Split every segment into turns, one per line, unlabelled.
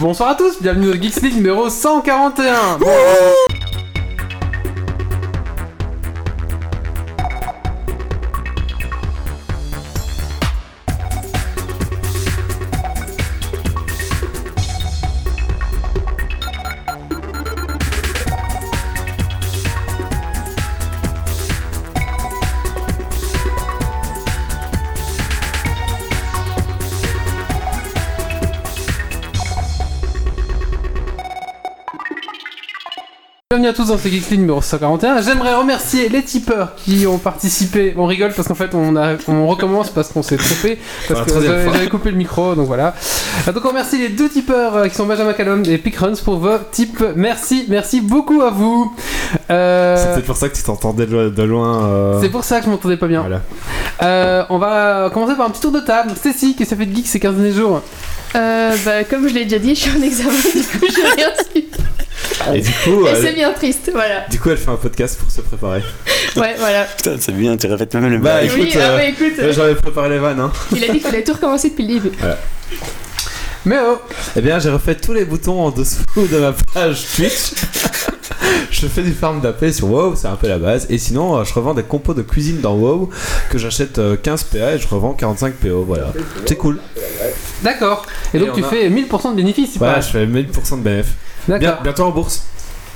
Bonsoir à tous, bienvenue au Geeks League numéro 141. Bon, Bienvenue à tous dans ce League numéro 141. J'aimerais remercier les tipeurs qui ont participé. On rigole parce qu'en fait on, a, on recommence parce qu'on s'est trompé. Parce que j'avais coupé le micro, donc voilà. Euh, Donc on remercie les deux tipeurs euh, qui sont Benjamin Callum et Pickruns pour vos tips. Merci, merci beaucoup à vous. Euh,
C'est peut-être pour ça que tu t'entendais de, loin. euh,
c'est pour ça que je m'entendais pas bien.
Voilà.
Euh, on va commencer par un petit tour de table. Stécie, qu'est-ce que ça fait de geek ces 15 derniers jours?
Euh, bah, comme je l'ai déjà dit, je suis en examen, du coup, j'ai rien su.
Et du coup,
Et c'est bien triste, voilà.
du coup, elle fait un podcast pour se préparer.
Ouais, voilà.
Putain, c'est bien, tu répètes même le
Bah, écoute,
oui, ah
euh,
ouais, écoute,
J'avais préparé les vannes. Hein.
il a dit qu'il fallait tout recommencer depuis le début.
Mais oh
Eh bien, j'ai refait tous les boutons en dessous de ma page Twitch. je fais du farm d'AP sur WoW, c'est un peu la base. Et sinon, euh, je revends des compos de cuisine dans WoW que j'achète euh, 15 PA et je revends 45 PO. Voilà. C'est cool.
D'accord. Et
Et
donc
on
tu
a-
fais 1000% de bénéfices, c'est
Voilà,
pas
je fais 1000% de BF. Bien,
D'accord.
bientôt en bourse.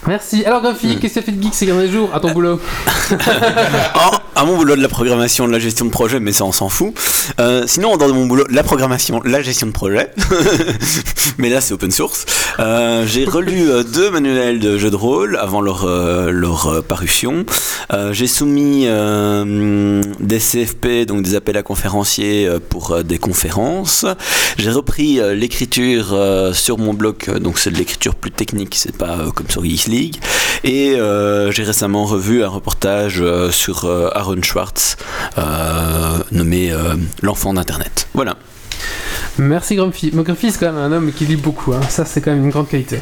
Merci. Alors Grumpy, qu'est-ce que tu fait de geek ces derniers jours à ton boulot
Oh, à mon boulot de la programmation, de la gestion de projet, mais ça on s'en fout. Euh, sinon, dans mon boulot de la programmation, la gestion de projet, mais là c'est open source. Euh, j'ai relu euh, deux manuels de jeux de rôle avant leur, euh, leur euh, parution. Euh, j'ai soumis euh, des CFP, donc des appels à conférenciers euh, pour euh, des conférences. J'ai repris euh, l'écriture euh, sur mon blog, euh, donc c'est de l'écriture plus technique, c'est pas euh, comme sur Geeks League. Et euh, j'ai récemment revu un reportage euh, sur euh, Aaron Schwartz, euh, nommé euh, L'enfant d'Internet. Voilà.
Merci Grumpy. Mon Grumpy c'est quand même un homme qui lit beaucoup, hein. ça c'est quand même une grande qualité.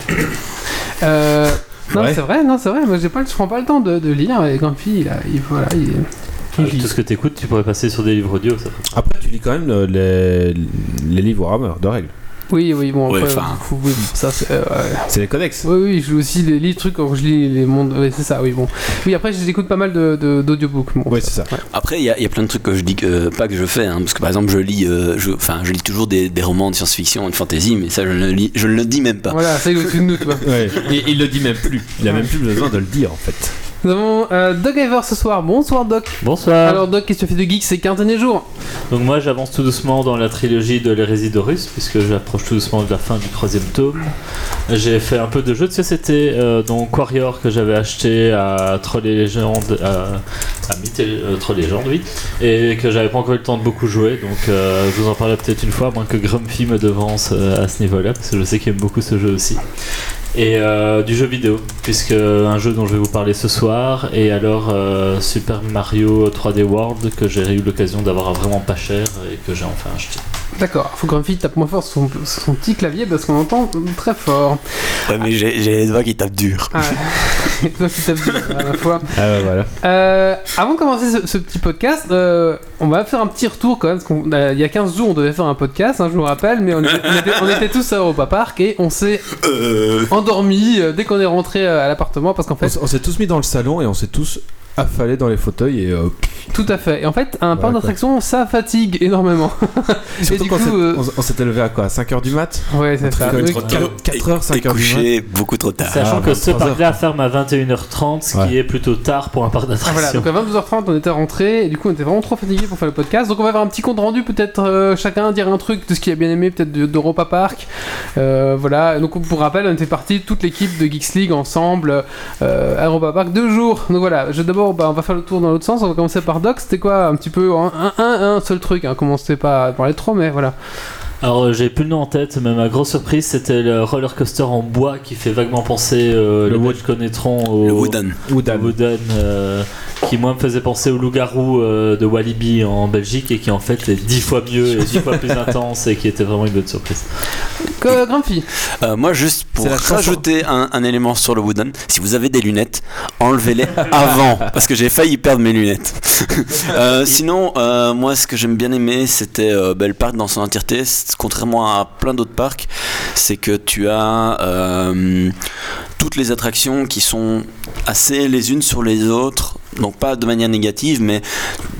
Euh, non
Ouais.
c'est vrai, non c'est vrai, moi j'ai pas, je prends pas le temps de, de lire et Grumpy il, a, il, voilà, il, il
Avec
lit.
tout ce que t'écoutes, tu pourrais passer sur des livres audio. Ça.
Après, tu lis quand même les, les livres Warhammer de règles.
Oui, oui, bon, après, oui, ça c'est... euh, ouais.
C'est les codex.
Oui, oui, je lis aussi les, les trucs quand je lis les mondes. Oui, c'est ça, oui, bon. Oui, après, j'écoute pas mal de- de- d'audiobooks. Bon,
Oui, c'est ça.
Après, il y, a- il y a plein de trucs que je dis que pas que je fais, hein, parce que par exemple, je lis, euh, je, enfin, je lis toujours des, des romans de science-fiction et de fantasy, mais ça, je ne, lis, je ne le dis même pas.
Voilà, c'est au-dessus de nous.
Ouais. Et il le dit même plus. Il a même plus besoin de le dire en fait.
Nous avons euh, Doc Iver ce soir. Bonsoir, Doc.
Bonsoir.
Alors, Doc, qu'est-ce que tu fais de geek ces 15 derniers jours
Donc moi j'avance tout doucement dans la trilogie de l'hérésie d'Horus, puisque j'approche tout doucement de la fin du troisième tome. J'ai fait un peu de jeux de société, euh, donc Warrior que j'avais acheté à Troll et Légende, à, à Myth euh, Troll et Légende, oui, et que j'avais pas encore eu le temps de beaucoup jouer, donc euh, je vous en parlerai peut-être une fois, moins que Grumpy me devance euh, à ce niveau-là, parce que je sais qu'il aime beaucoup ce jeu aussi. Et euh, du jeu vidéo, puisque un jeu dont je vais vous parler ce soir, et alors euh, Super Mario 3D World que j'ai eu l'occasion d'avoir vraiment pas cher et que j'ai enfin acheté.
D'accord, faut que Grumpy tape moins fort sur son, sur son petit clavier parce qu'on entend très fort.
Ouais, mais j'ai j'ai les doigts qui tapent dur.
Ah, ouais. Toi qui tapes dur à la fois.
Ah ouais, voilà.
Euh, avant de commencer ce, ce petit podcast, euh, on va faire un petit retour quand même. Parce euh, il y a 15 jours, on devait faire un podcast, hein, je vous rappelle, mais on était, on était- on était tous à Europa Park et on s'est
Euh,
endormi euh, dès qu'on est rentré euh, à l'appartement parce qu'en fait,
on s'est tous mis dans le salon et on s'est tous affalés dans les fauteuils et euh,
tout à fait. Et en fait, un
Ouais,
parc d'attraction, ça fatigue énormément.
surtout
du
quand
coup, euh,
on, s'était levé à quoi 5h du mat?
Ouais, c'est ça.
Très
Oui.
trop tard. 4h, 5h
et
du mat
couché beaucoup trop tard.
Sachant
Ah,
que ce
23
parc-là ferme à 21h30, ce qui est plutôt tard pour un parc
Ah, voilà,
d'attraction.
donc à 22h30 on était rentré et du coup on était vraiment trop fatigué pour faire le podcast. Donc on va faire un petit compte rendu, peut-être euh, chacun dire un truc de ce qu'il a bien aimé, peut-être de- d'Europa Park. Euh, voilà, donc pour rappel, on était parti toute l'équipe de Geeks League ensemble euh, à Europa Park deux jours. Donc voilà, je, d'abord bah, on va faire le tour dans l'autre sens. On va commencer par Doc. C'était quoi un petit peu un, un, un- seul truc, hein, commencez pas à parler trop, mais voilà.
Alors euh, j'ai plus le nom en tête, mais ma grosse surprise c'était le roller coaster en bois qui fait vaguement penser, euh,
Le
les
Wood-
Belges connaîtront au
Le Wooden.
au
Oudan.
Wooden, euh, qui moi me faisait penser au loup-garou euh, de Walibi en Belgique et qui en fait est dix fois mieux et dix fois plus intense et qui était vraiment une bonne surprise.
Que Grumpy.
Euh, moi, juste pour rajouter un, un élément sur le Wooden, si vous avez des lunettes, enlevez-les avant, parce que j'ai failli perdre mes lunettes. Euh, sinon, euh, moi, ce que j'aime bien aimer, c'était le parc dans son entièreté. Contrairement à plein d'autres parcs, c'est que tu as euh, toutes les attractions qui sont assez les unes sur les autres. Donc pas de manière négative, mais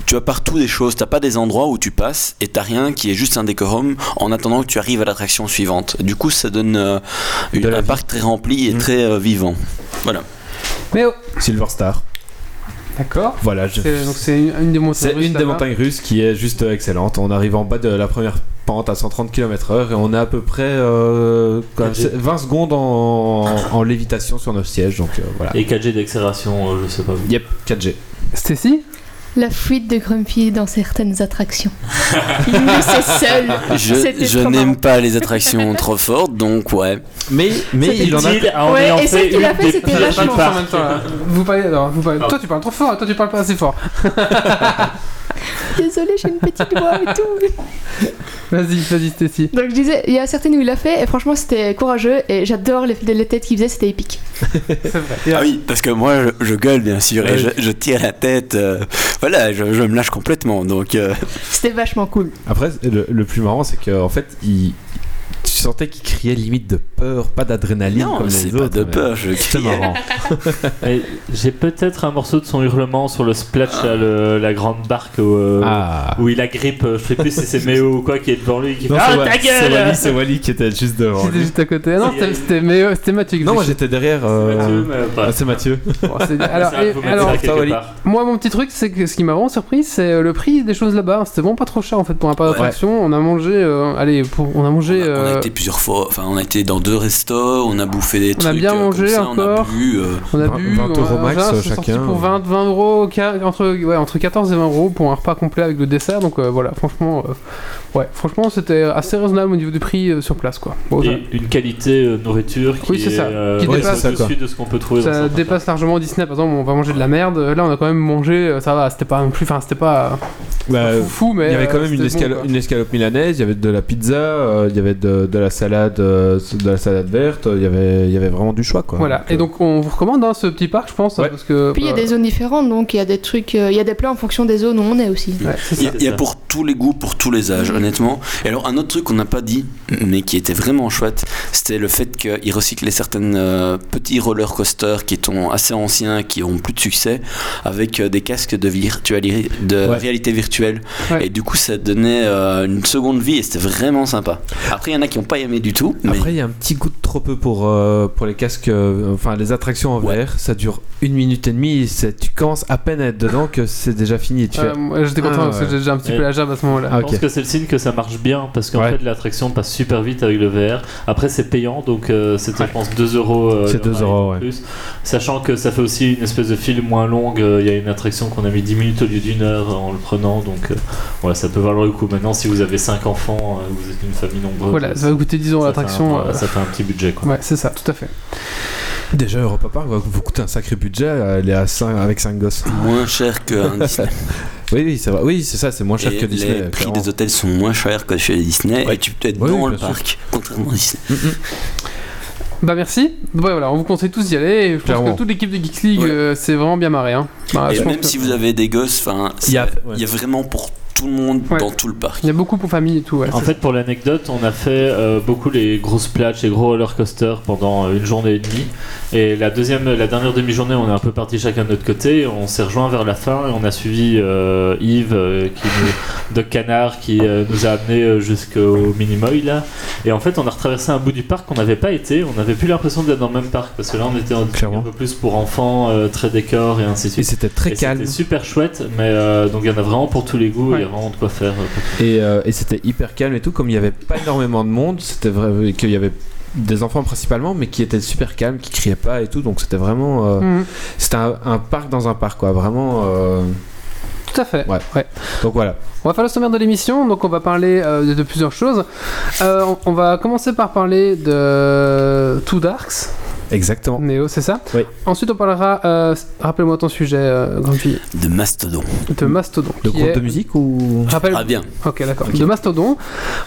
tu as partout des choses. T'as pas des endroits où tu passes et t'as rien qui est juste un décorum en attendant que tu arrives à l'attraction suivante. Du coup, ça donne euh, une- un
vie.
parc très rempli et
Mm.
très euh, vivant. Voilà.
Mais oh,
Silver Star.
d'accord.
Voilà, je-
C'est- Donc c'est une, une des montagnes.
c'est
russes
une des montagnes russes qui est juste excellente. On arrive en bas de la première pente à 130 km/h et on est à peu près euh, quoi,
Ok.
c'est 20 secondes en, en lévitation sur nos sièges. Donc euh, voilà.
Et 4G d'accélération, euh, je sais pas vous.
Yep, 4G.
Stacy?
La fuite de Grumpy dans certaines attractions. Il laissait seul.
Je, je n'aime pas les attractions trop fortes, donc ouais.
Mais, mais il en a.
en
Ouais,
ayant
et
fait
celle qu'il a fait,
des
c'était
pires
vachement
en. Vous parlez, alors, vous parlez.
Ah.
Toi tu parles trop fort, toi tu parles pas assez fort.
Désolée, j'ai une petite voix et tout.
Vas-y, vas-y Stacy.
Donc je disais, il y a certaines où il l'a fait et franchement c'était courageux et j'adore les, les têtes qu'il faisait, c'était épique.
C'est vrai.
Ah oui, parce que moi, je, je gueule bien sûr et je, je tire la tête. euh, voilà, je, je me lâche complètement. Donc, euh,
C'était vachement cool.
Après, le, le plus marrant, c'est qu'en fait, il. Tu sentais qu'il criait limite de peur, pas d'adrénaline
non,
comme
c'est
les
pas
autres.
de
mais
peur. Je
C'était
crie.
marrant.
Et J'ai peut-être un morceau de son hurlement sur le splash, là, le- la grande barque où, euh,
Ah.
où il agrippe, euh, je sais plus si c'est Méo ou quoi qui est devant lui qui fait
Non,
Ah
c'est
ta
Wa- c'est
gueule
Wally, c'est Wally qui était juste devant.
C'était juste à côté. Non, c'était- euh, c'était Mathieu. qui
Non, moi j'étais derrière. euh,
Mathieu, mais,
ah,
bref.
c'est Mathieu.
Bon, c'est- alors, et- moi, mon petit truc, c'est que ce qui m'a vraiment surpris, c'est le prix des choses là-bas. C'était vraiment pas trop cher en fait pour un parc d'attraction. On a mangé, allez, on a mangé.
On a, on a
euh,
été plusieurs fois, enfin on a été dans deux restos, on a bouffé des
On a
trucs.
bien
euh,
mangé
comme ça, On
encore.
a bu. euh,
On a
20
bu
20
on a-
euros max, euh,
c'est sorti
chacun.
pour 20, 20 euros entre, ouais, entre 14 et 20 euros pour un repas complet avec le dessert. Donc euh, voilà, franchement, euh, ouais, franchement c'était assez raisonnable au niveau du prix euh, sur place quoi. Bon, ça,
Et une qualité euh, nourriture qui
Oui,
est
ça.
euh,
Qui
ouais,
dépasse-
de ce qu'on peut trouver dans
ça
certains
dépasse largement Disney. Par exemple, on va manger de la merde. Là, on a quand même mangé, euh, ça va, c'était pas non plus, enfin c'était pas
Bah,
fou, fou, mais
il y avait quand
euh,
même une,
bon,
une escalope milanaise, il y avait de la pizza, euh, il y avait de, de la salade, euh, de la salade verte, il y avait, il y avait vraiment du choix quoi.
Voilà,
Donc,
et
euh,
donc on vous recommande hein, ce petit parc, je pense,
Ouais.
parce que.
Puis il y a
euh,
des zones différentes donc il y a des trucs, il y a des plats en fonction des zones où on est aussi.
ouais,
Il y, a- il y a pour tous les goûts, pour tous les âges, honnêtement. Et alors, un autre truc qu'on n'a pas dit, mais qui était vraiment chouette, c'était le fait qu'ils recyclaient certains euh, petits roller coasters qui sont assez anciens, qui ont plus de succès, avec euh, des casques de, virtuali- de
Ouais.
réalité virtuelle.
Ouais.
Et du coup, ça donnait euh, une seconde vie et c'était vraiment sympa. Après, il y en a qui n'ont pas aimé du tout, mais
Après, il y a un petit goût de trop peu pour, euh, pour les casques, euh, enfin les attractions en
Ouais.
verre. Ça dure une minute et demie. Tu commences à peine à être dedans que c'est déjà fini. Tu
Euh,
fais-
moi, J'étais content
Ah,
parce que j'ai déjà un petit
Et-
peu la jambe à ce moment-là.
Ah,
Je
ok.
pense que c'est le signe que ça marche bien parce qu'en
Ouais.
fait l'attraction passe super vite avec le VR. Après c'est payant donc euh, c'était je pense 2 euros. euh,
C'est
il y en
2
a
euros,
plus. Sachant que ça fait aussi une espèce de fil moins longue. euh, Il y a une attraction qu'on a mis 10 minutes au lieu d'une heure en le prenant donc euh, ouais, ça peut valoir le coup. Maintenant si vous avez 5 enfants, euh, vous êtes une famille nombreuse.
Voilà, ça va coûter 10 euros l'attraction. euh,
Ça fait un petit budget quoi.
Ouais, c'est ça, tout à fait.
Déjà, Europa Park va vous coûter un sacré budget. Elle est à 5, avec 5 gosses.
moins cher qu'un Disney.
Oui, oui, c'est. Oui, c'est ça. C'est moins cher
Et
que Disney.
les prix
clairement.
des hôtels sont moins chers que chez Disney
Ouais.
et tu peux être dans
oui,
le parc, contrairement à Disney.
Mm, mm.
Bah merci. Ouais, voilà, on vous conseille tous d'y aller. Et je pense
Clairement.
que toute l'équipe de Geeks League,
Ouais.
euh, c'est vraiment bien marré. Hein. Bah,
et même
que-
si vous avez des gosses, enfin,
Il y a- ouais.
il y a vraiment pour tout le monde
Ouais.
dans tout le parc.
Il y a beaucoup pour famille et tout. Ouais,
En fait, pour l'anecdote, on a fait euh, beaucoup les grosses plages, les gros roller coasters pendant euh, une journée et demie. Et la deuxième, la dernière demi-journée, on est un peu parti chacun de notre côté. On s'est rejoint vers la fin et on a suivi euh, Yves, euh, qui nous, Doc Canard, qui euh, nous a amené euh, jusqu'au Minimoy là. Et en fait, on a retraversé un bout du parc qu'on n'avait pas été. On n'avait plus l'impression d'être dans le même parc parce que là, on était un peu plus pour enfants, euh, très décor et ainsi de
Et
suite.
c'était très
Et
calme.
C'était super chouette, mais euh, donc il y en a vraiment pour tous les goûts.
Ouais.
Vraiment de quoi faire. euh.
Et, euh, et c'était hyper calme et tout. Comme il n'y avait pas énormément de monde, c'était vrai qu'il y avait des enfants principalement, mais qui étaient super calmes, qui criaient pas et tout. Donc c'était vraiment. euh,
Mhm.
C'était un, un parc dans un parc, quoi. Vraiment. euh,
Tout à fait.
Ouais. Donc voilà.
On va faire le sommaire de l'émission, donc on va parler euh, de, de plusieurs choses. Euh, on, on va commencer par parler de Two Darks.
Exactement.
Néo, c'est ça
Oui.
Ensuite, on parlera, euh, rappelle-moi ton sujet, euh, Grumpy,
De Mastodon.
de Mastodon. Qui
groupe
est-
de musique ou
Rappelle...
Ah bien.
Ok, d'accord. De Mastodon.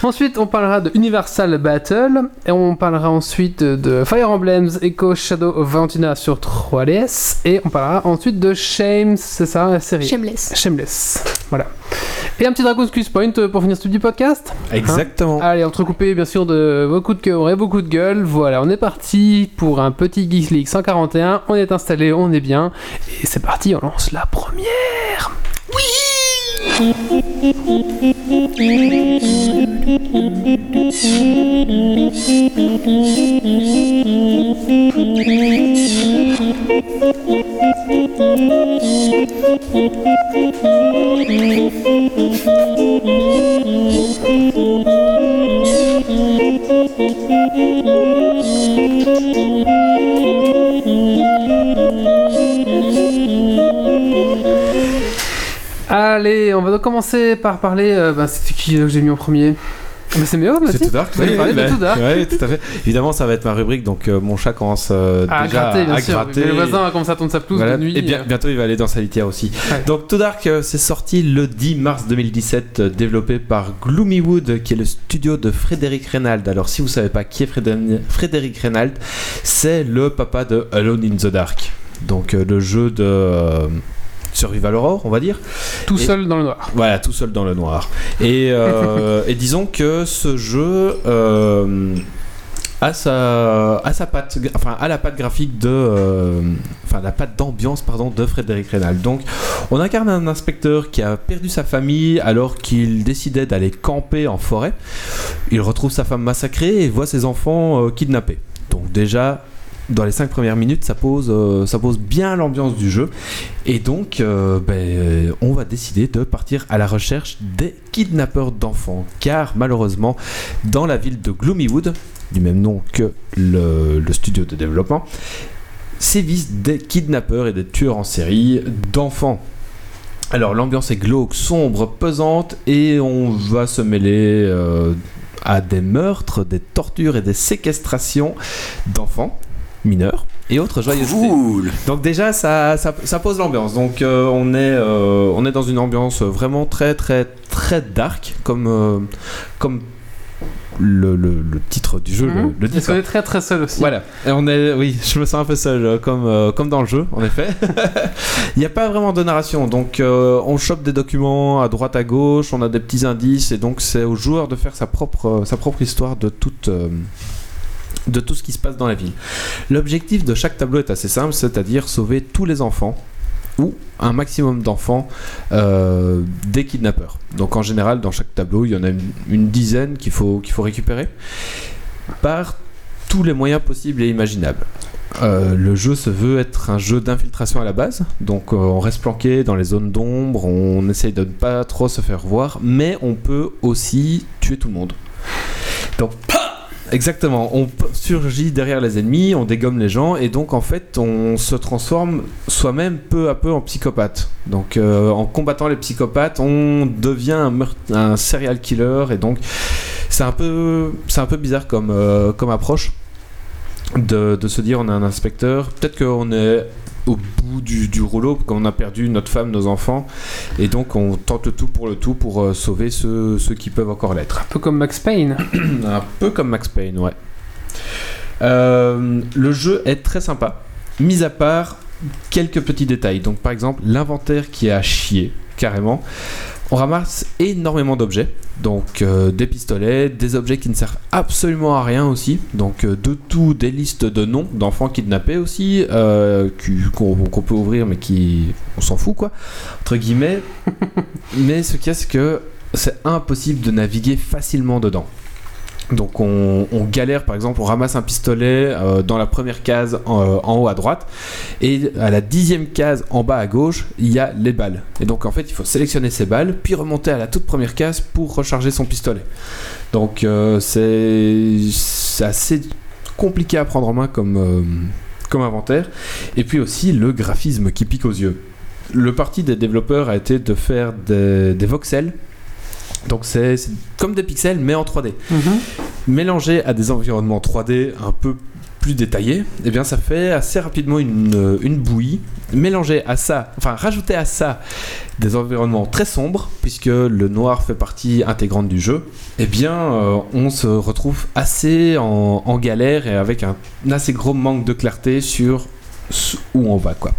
Ensuite, on parlera de Universal Battle. Et on parlera ensuite de, de Fire Emblems Echo Shadow of Valentina sur 3DS. Et on parlera ensuite de Shames, c'est ça, la série?
Shameless.
Shameless. Voilà. Et un petit Dragon's Quiz Point euh, pour finir ce petit podcast.
Exactement.
Allez, entrecoupé bien sûr de beaucoup de cœur et beaucoup de gueule. Voilà, on est parti pour un petit Geeks League 141. On est installé, on est bien. Et c'est parti, on lance la première. Allez, on va donc commencer par parler. euh, bah, C'était qui euh, que j'ai mis en premier Ah, bah, C'est Méo,
C'est
Mathis
tout dark.
Parler de
bah,
tout dark.
ouais, tout à fait. Évidemment, ça va être ma rubrique, donc euh, mon chat commence euh,
À
déjà
gratter, bien
à
sûr.
gratter.
Le voisin va commencer à tondre sa pelouse
Voilà.
de nuit.
Et bien, bientôt, il va aller dans sa litière aussi.
Ouais.
Donc, To Dark, c'est sorti le 10 mars 2017, euh, développé par Gloomywood, qui est le studio de Frédéric Reynald. Alors, si vous savez pas qui est Frédé- Frédéric Reynald, c'est le papa de Alone in the Dark. Donc, le jeu de Survival Horror, on va dire.
Tout
Et-
seul dans le noir.
Voilà, tout seul dans le noir. Et, euh, et disons que ce jeu euh, a sa, a sa patte, enfin, a la patte graphique de, euh, enfin, la patte d'ambiance, pardon, de Frédéric Reynal. Donc, on incarne un inspecteur qui a perdu sa famille alors qu'il décidait d'aller camper en forêt. Il retrouve sa femme massacrée et voit ses enfants euh, kidnappés. Donc déjà. Dans les 5 premières minutes, ça pose, euh, ça pose bien l'ambiance du jeu. Et donc, euh, ben, on va décider de partir à la recherche des kidnappeurs d'enfants. Car malheureusement, dans la ville de Gloomywood, du même nom que le, le studio de développement, sévissent des kidnappeurs et des tueurs en série d'enfants. Alors l'ambiance est glauque, sombre, pesante et on va se mêler euh, à des meurtres, des tortures et des séquestrations d'enfants mineurs et autres joyeusetés.
Cool.
Donc déjà, ça, ça, ça pose l'ambiance. Donc euh, on, est, euh, on est dans une ambiance vraiment très très très dark, comme, euh, comme le, le- le titre du jeu le,
Mhm.
le dit.
Parce qu'on est très très seul aussi.
Voilà. Et on est, oui, je me sens un peu seul, comme, euh, comme dans le jeu, en effet. Il n'y a pas vraiment de narration, donc euh, on chope des documents à droite à gauche, on a des petits indices, et donc c'est au joueur de faire sa propre, euh, sa propre histoire de toute. euh, de tout ce qui se passe dans la ville. L'objectif de chaque tableau est assez simple, c'est-à-dire sauver tous les enfants ou un maximum d'enfants euh, des kidnappeurs. Donc en général, dans chaque tableau, il y en a une, dizaine qu'il faut, faut récupérer par tous les moyens possibles et imaginables. Euh, le jeu se veut être un jeu d'infiltration à la base, donc euh, on reste planqué dans les zones d'ombre, on essaye de ne pas trop se faire voir, mais on peut aussi tuer tout le monde. Donc, exactement, on surgit derrière les ennemis, on dégomme les gens, et donc en fait on se transforme soi-même peu à peu en psychopathe. Donc euh, en combattant les psychopathes, on devient un, serial killer, et donc c'est un peu, un peu bizarre comme, euh, comme approche de, de se dire on est un inspecteur. Peut-être qu'on est au bout du, du rouleau, quand on a perdu notre femme, nos enfants, et donc on tente le tout pour le tout pour euh, sauver ceux, ceux qui peuvent encore l'être.
Un peu comme Max Payne.
Un peu comme Max Payne, ouais. Euh, le jeu est très sympa, mis à part quelques petits détails. Donc par exemple, l'inventaire qui est à chier, carrément. On ramasse énormément d'objets, donc euh, des pistolets, des objets qui ne servent absolument à rien aussi, donc euh, de tout, des listes de noms d'enfants kidnappés aussi, euh, qu'on peut ouvrir mais qui on s'en fout quoi, entre guillemets. mais ce qu'il y a c'est que c'est impossible de naviguer facilement dedans. Donc on, on galère par exemple, on ramasse un pistolet euh, dans la première case en, euh, en haut à droite et à la dixième case en bas à gauche il y a les balles. Et donc en fait il faut sélectionner ces balles puis remonter à la toute première case pour recharger son pistolet. Donc euh, c'est assez compliqué à prendre en main comme, comme inventaire. Et puis aussi le graphisme qui pique aux yeux. Le parti des développeurs a été de faire des, voxels. Donc c'est comme des pixels mais en 3D
Mhm.
Mélangé à des environnements 3D un peu plus détaillé, eh bien ça fait assez rapidement une, euh, bouillie. Mélanger à ça, enfin rajouter à ça des environnements très sombres, puisque le noir fait partie intégrante du jeu, eh bien euh, on se retrouve assez en, galère et avec un, assez gros manque de clarté sur où on va quoi.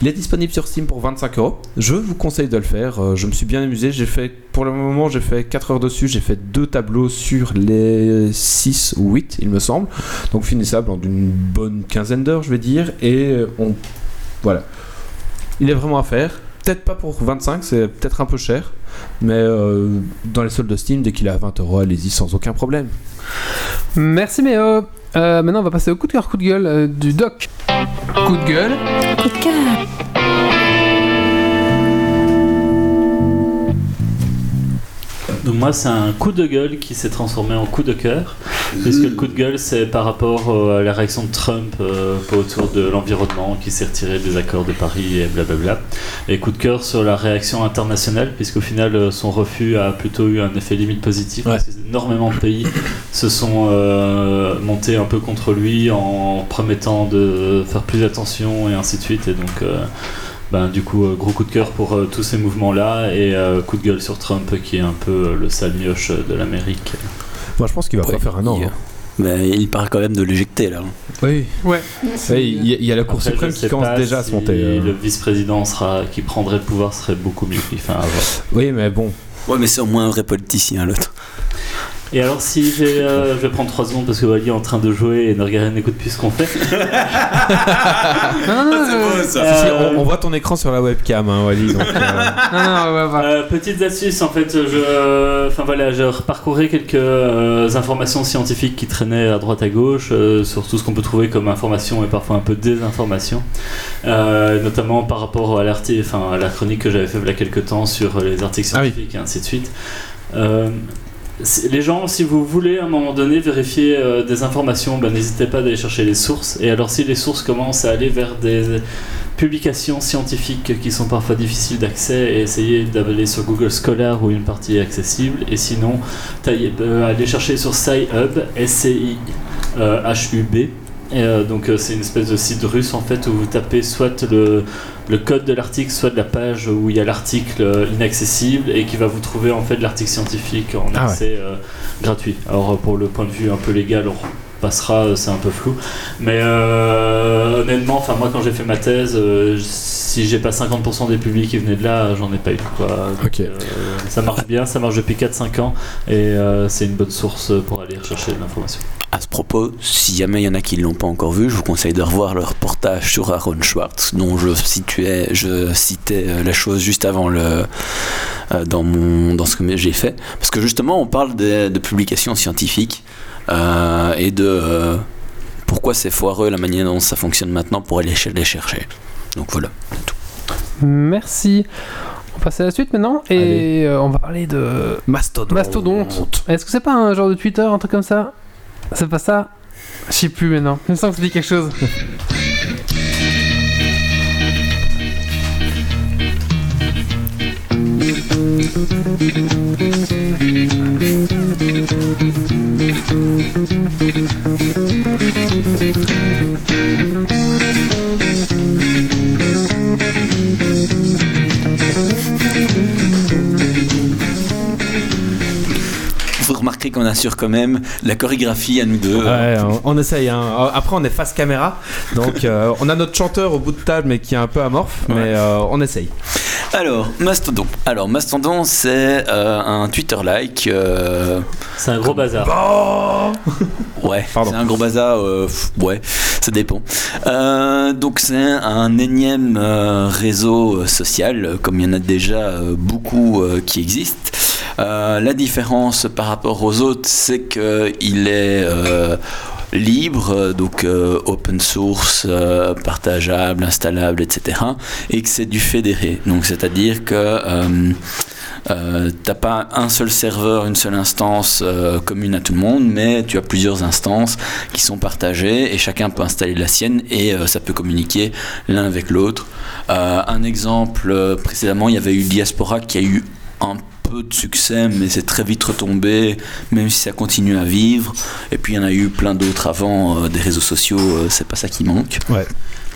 Il est disponible sur Steam pour 25 euros. Je vous conseille de le faire. Euh, Je me suis bien amusé. J'ai fait, pour le moment, j'ai fait 4 heures dessus. J'ai fait deux tableaux sur les 6 ou 8, il me semble. Donc finissable en une bonne quinzaine d'heures, je vais dire. Et on, voilà. Il est vraiment à faire. Peut-être pas pour 25, c'est peut-être un peu cher. Mais euh, dans les soldes de Steam, dès qu'il est à 20 euros, allez-y sans aucun problème.
Merci Méo. Euh, maintenant, on va passer au coup de cœur, coup de gueule euh, du doc. Coup de gueule.
Coup de cœur.
Donc moi c'est un coup de gueule qui s'est transformé en coup de cœur, puisque le coup de gueule c'est par rapport euh, à la réaction de Trump euh, autour de l'environnement qui s'est retiré des accords de Paris et blablabla. Et coup de cœur sur la réaction internationale, puisqu'au final euh, son refus a plutôt eu un effet limite positif, parce que énormément de pays se sont euh, montés un peu contre lui en promettant de faire plus attention et ainsi de suite. Et donc euh, ben, du coup, euh, gros coup de cœur pour euh, tous ces mouvements-là et euh, coup de gueule sur Trump qui est un peu euh, le sale mioche de l'Amérique.
Moi, je pense qu'il va
Ouais,
pas faire un an.
il,
hein.
mais il paraît quand même de l'éjecter là.
Oui.
Ouais.
Oui, Il y, a- il y a la Cour
Après,
suprême qui commence déjà à se monter. euh.
Le vice-président sera, qui prendrait le pouvoir serait beaucoup mieux. Enfin.
Oui, mais bon.
Ouais, mais c'est au moins un vrai politicien l'autre.
Et alors, si j'ai, euh, je vais prendre 3 secondes parce que Wally est en train de jouer et ne regarde n'écoute plus ce qu'on fait.
Non, non, non, euh,
Si, si,
Euh,
on, on voit ton écran sur la webcam, hein, Wally. donc, euh,
non, non, ouais, ouais.
Euh, petites astuces, en fait, je, enfin voilà, je reparcourais quelques euh, informations scientifiques qui traînaient à droite à gauche euh, sur tout ce qu'on peut trouver comme information et parfois un peu désinformation, Euh, notamment par rapport à, enfin, à la chronique que j'avais fait il y a quelques temps sur les articles
Ah oui.
scientifiques et ainsi de suite. Les gens, si vous voulez à un moment donné vérifier euh, des informations, ben, n'hésitez pas d'aller chercher les sources. Et alors si les sources commencent à aller vers des publications scientifiques qui sont parfois difficiles d'accès et essayer d'aller sur Google Scholar où une partie est accessible et sinon taillez- euh, aller chercher sur SciHub S-C-I-H-U-B et euh, donc euh, c'est une espèce de site russe en fait où vous tapez soit le, le code de l'article soit de la page où il y a l'article euh, inaccessible et qui va vous trouver en fait l'article scientifique en
Ah
accès gratuit alors pour le point de vue un peu légal on passera c'est un peu flou mais honnêtement, enfin moi quand j'ai fait ma thèse, si j'ai pas 50% des publics qui venaient de là, j'en ai pas eu quoi. Donc,
Ok.
ça marche bien, ça marche depuis 4-5 ans et c'est une bonne source pour aller rechercher de l'information.
À ce propos, si jamais il y en a qui ne l'ont pas encore vu, je vous conseille de revoir le reportage sur Aaron Schwartz, dont je, situais, je citais euh, la chose juste avant le, euh, dans, mon, dans ce que j'ai fait. Parce que justement, on parle de, de publications scientifiques euh, et de euh, pourquoi c'est foireux la manière dont ça fonctionne maintenant pour aller les chercher. Donc voilà.
Merci. On passe à la suite maintenant et euh, on va parler de
Mastodonte.
Mastodonte. Est-ce que c'est pas un genre de Twitter, un truc comme ça? C'est pas ça Je sais plus maintenant. Il me semble que dit quelque chose.
Qu'on assure quand même la chorégraphie à nous deux.
Ouais, on, on essaye. hein. Après, on est face caméra, donc euh, on a notre chanteur au bout de table, mais qui est un peu amorphe, mais euh, on essaye.
Alors, Mastodon. Alors, Mastodon, c'est euh, un Twitter-like. euh,
C'est un gros bazar.
Ouais,
Pardon.
c'est un gros bazar. euh, pff, ouais, ça dépend. Euh, donc c'est un énième euh, réseau social, comme il y en a déjà euh, beaucoup euh, qui existent. Euh, la différence par rapport aux autres, c'est qu'il est euh, libre, euh, donc euh, open source, euh, partageable, installable, etc. Et que c'est du fédéré. Donc c'est-à-dire que euh, euh, t'as pas un seul serveur, une seule instance euh, commune à tout le monde, mais tu as plusieurs instances qui sont partagées et chacun peut installer la sienne et euh, ça peut communiquer l'un avec l'autre. Euh, un exemple, euh, précédemment, il y avait eu Diaspora qui a eu un peu de succès, mais c'est très vite retombé, même si ça continue à vivre. Et puis il y en a eu plein d'autres avant, euh, des réseaux sociaux, euh, c'est pas ça qui manque.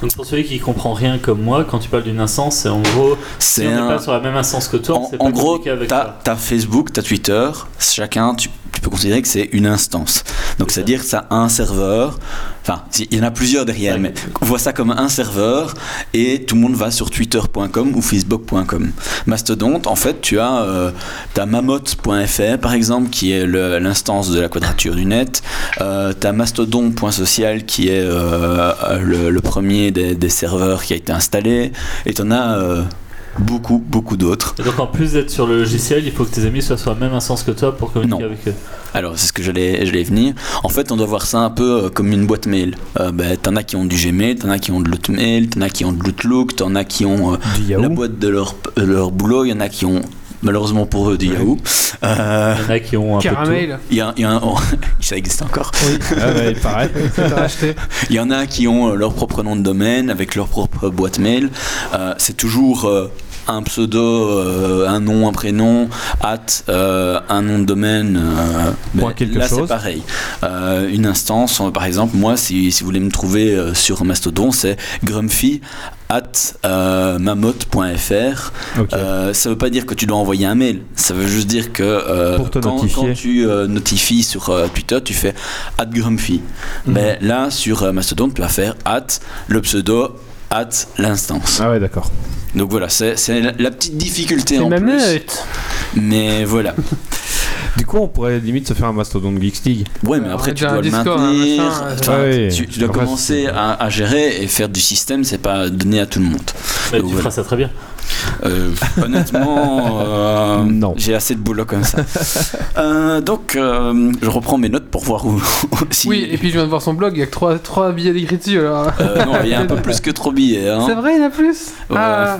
Donc pour celui qui comprend rien comme moi, quand tu parles d'une instance, c'est en gros, si
C'est
on n'est
un-
pas sur la même instance que toi,
En,
c'est
en
pas
gros,
communiquer avec
t'as
toi.
as Facebook, t'as Twitter, chacun, tu, tu peux considérer que c'est une instance. Donc,
C'est
c'est-à-dire que ça a un serveur, enfin, il y en a plusieurs derrière, mais on voit ça comme un serveur et tout le monde va sur twitter.com ou facebook.com. Mastodonte, en fait, tu as, euh, mamotte.fr par exemple, qui est l'instance de la quadrature du net, euh, t'as mastodon.social qui est euh, le, le premier des, des serveurs qui a été installé, et t'en as euh, beaucoup, beaucoup d'autres.
Et donc en plus d'être sur le logiciel, il faut que tes amis soient sur la même instance que toi pour communiquer
Non.
avec eux.
Alors, c'est ce que j'allais, j'allais venir. En fait, on doit voir ça un peu euh, comme une boîte mail. Euh, ben, t'en as qui ont du Gmail, t'en as qui ont de l'Hotmail, t'en as qui ont de l'Outlook, t'en as qui ont euh, la boîte de leur, de leur boulot, il y en a qui ont, malheureusement pour eux, du Yahoo. Euh,
Il y en a qui ont un peu de tout.
Caramel,
Il y, a- il y a un- oh, ça existe encore.
Ah ouais, pareil.
Il y en a qui ont euh, leur propre nom de domaine avec leur propre boîte mail. Euh, c'est toujours euh, un pseudo, euh, un nom, un prénom, at euh, un nom de domaine. euh,
Point quelque
là, c'est pareil. Euh, une instance, par exemple, moi, si, si vous voulez me trouver euh, sur Mastodon, c'est grumpy at euh, mamotte.fr.
Ok.
Euh, ça veut pas dire que tu dois envoyer un mail. Ça veut juste dire que euh, quand, tu euh, notifies sur euh, Twitter, tu fais at grumpy.
Mhm.
Mais là, sur Mastodon, tu vas faire at le pseudo at l'instance.
Ah ouais, d'accord.
Donc voilà, c'est la, la petite difficulté
C'est
en
ma
plus.
meute.
Mais voilà.
Du coup, on pourrait limite se faire un mastodon Geeks League.
Ouais, mais après, tu
déjà
dois le
Discord,
maintenir.
machin, euh,
Enfin,
ouais.
tu, tu dois
Après,
commencer à, à gérer et faire du système, c'est pas donné à tout le monde.
Mais
Donc
tu
voilà.
feras ça très bien.
Euh, honnêtement, euh,
Non.
j'ai assez de boulot comme ça. Euh, donc, euh, je reprends mes notes pour voir où. si-
Oui, et puis je viens de voir son blog, il y a que 3, trois billets d'écrit dessus alors.
Euh, non, il y a un peu plus que trop billets. hein.
C'est vrai, il y en a plus
Ouais.
Ah.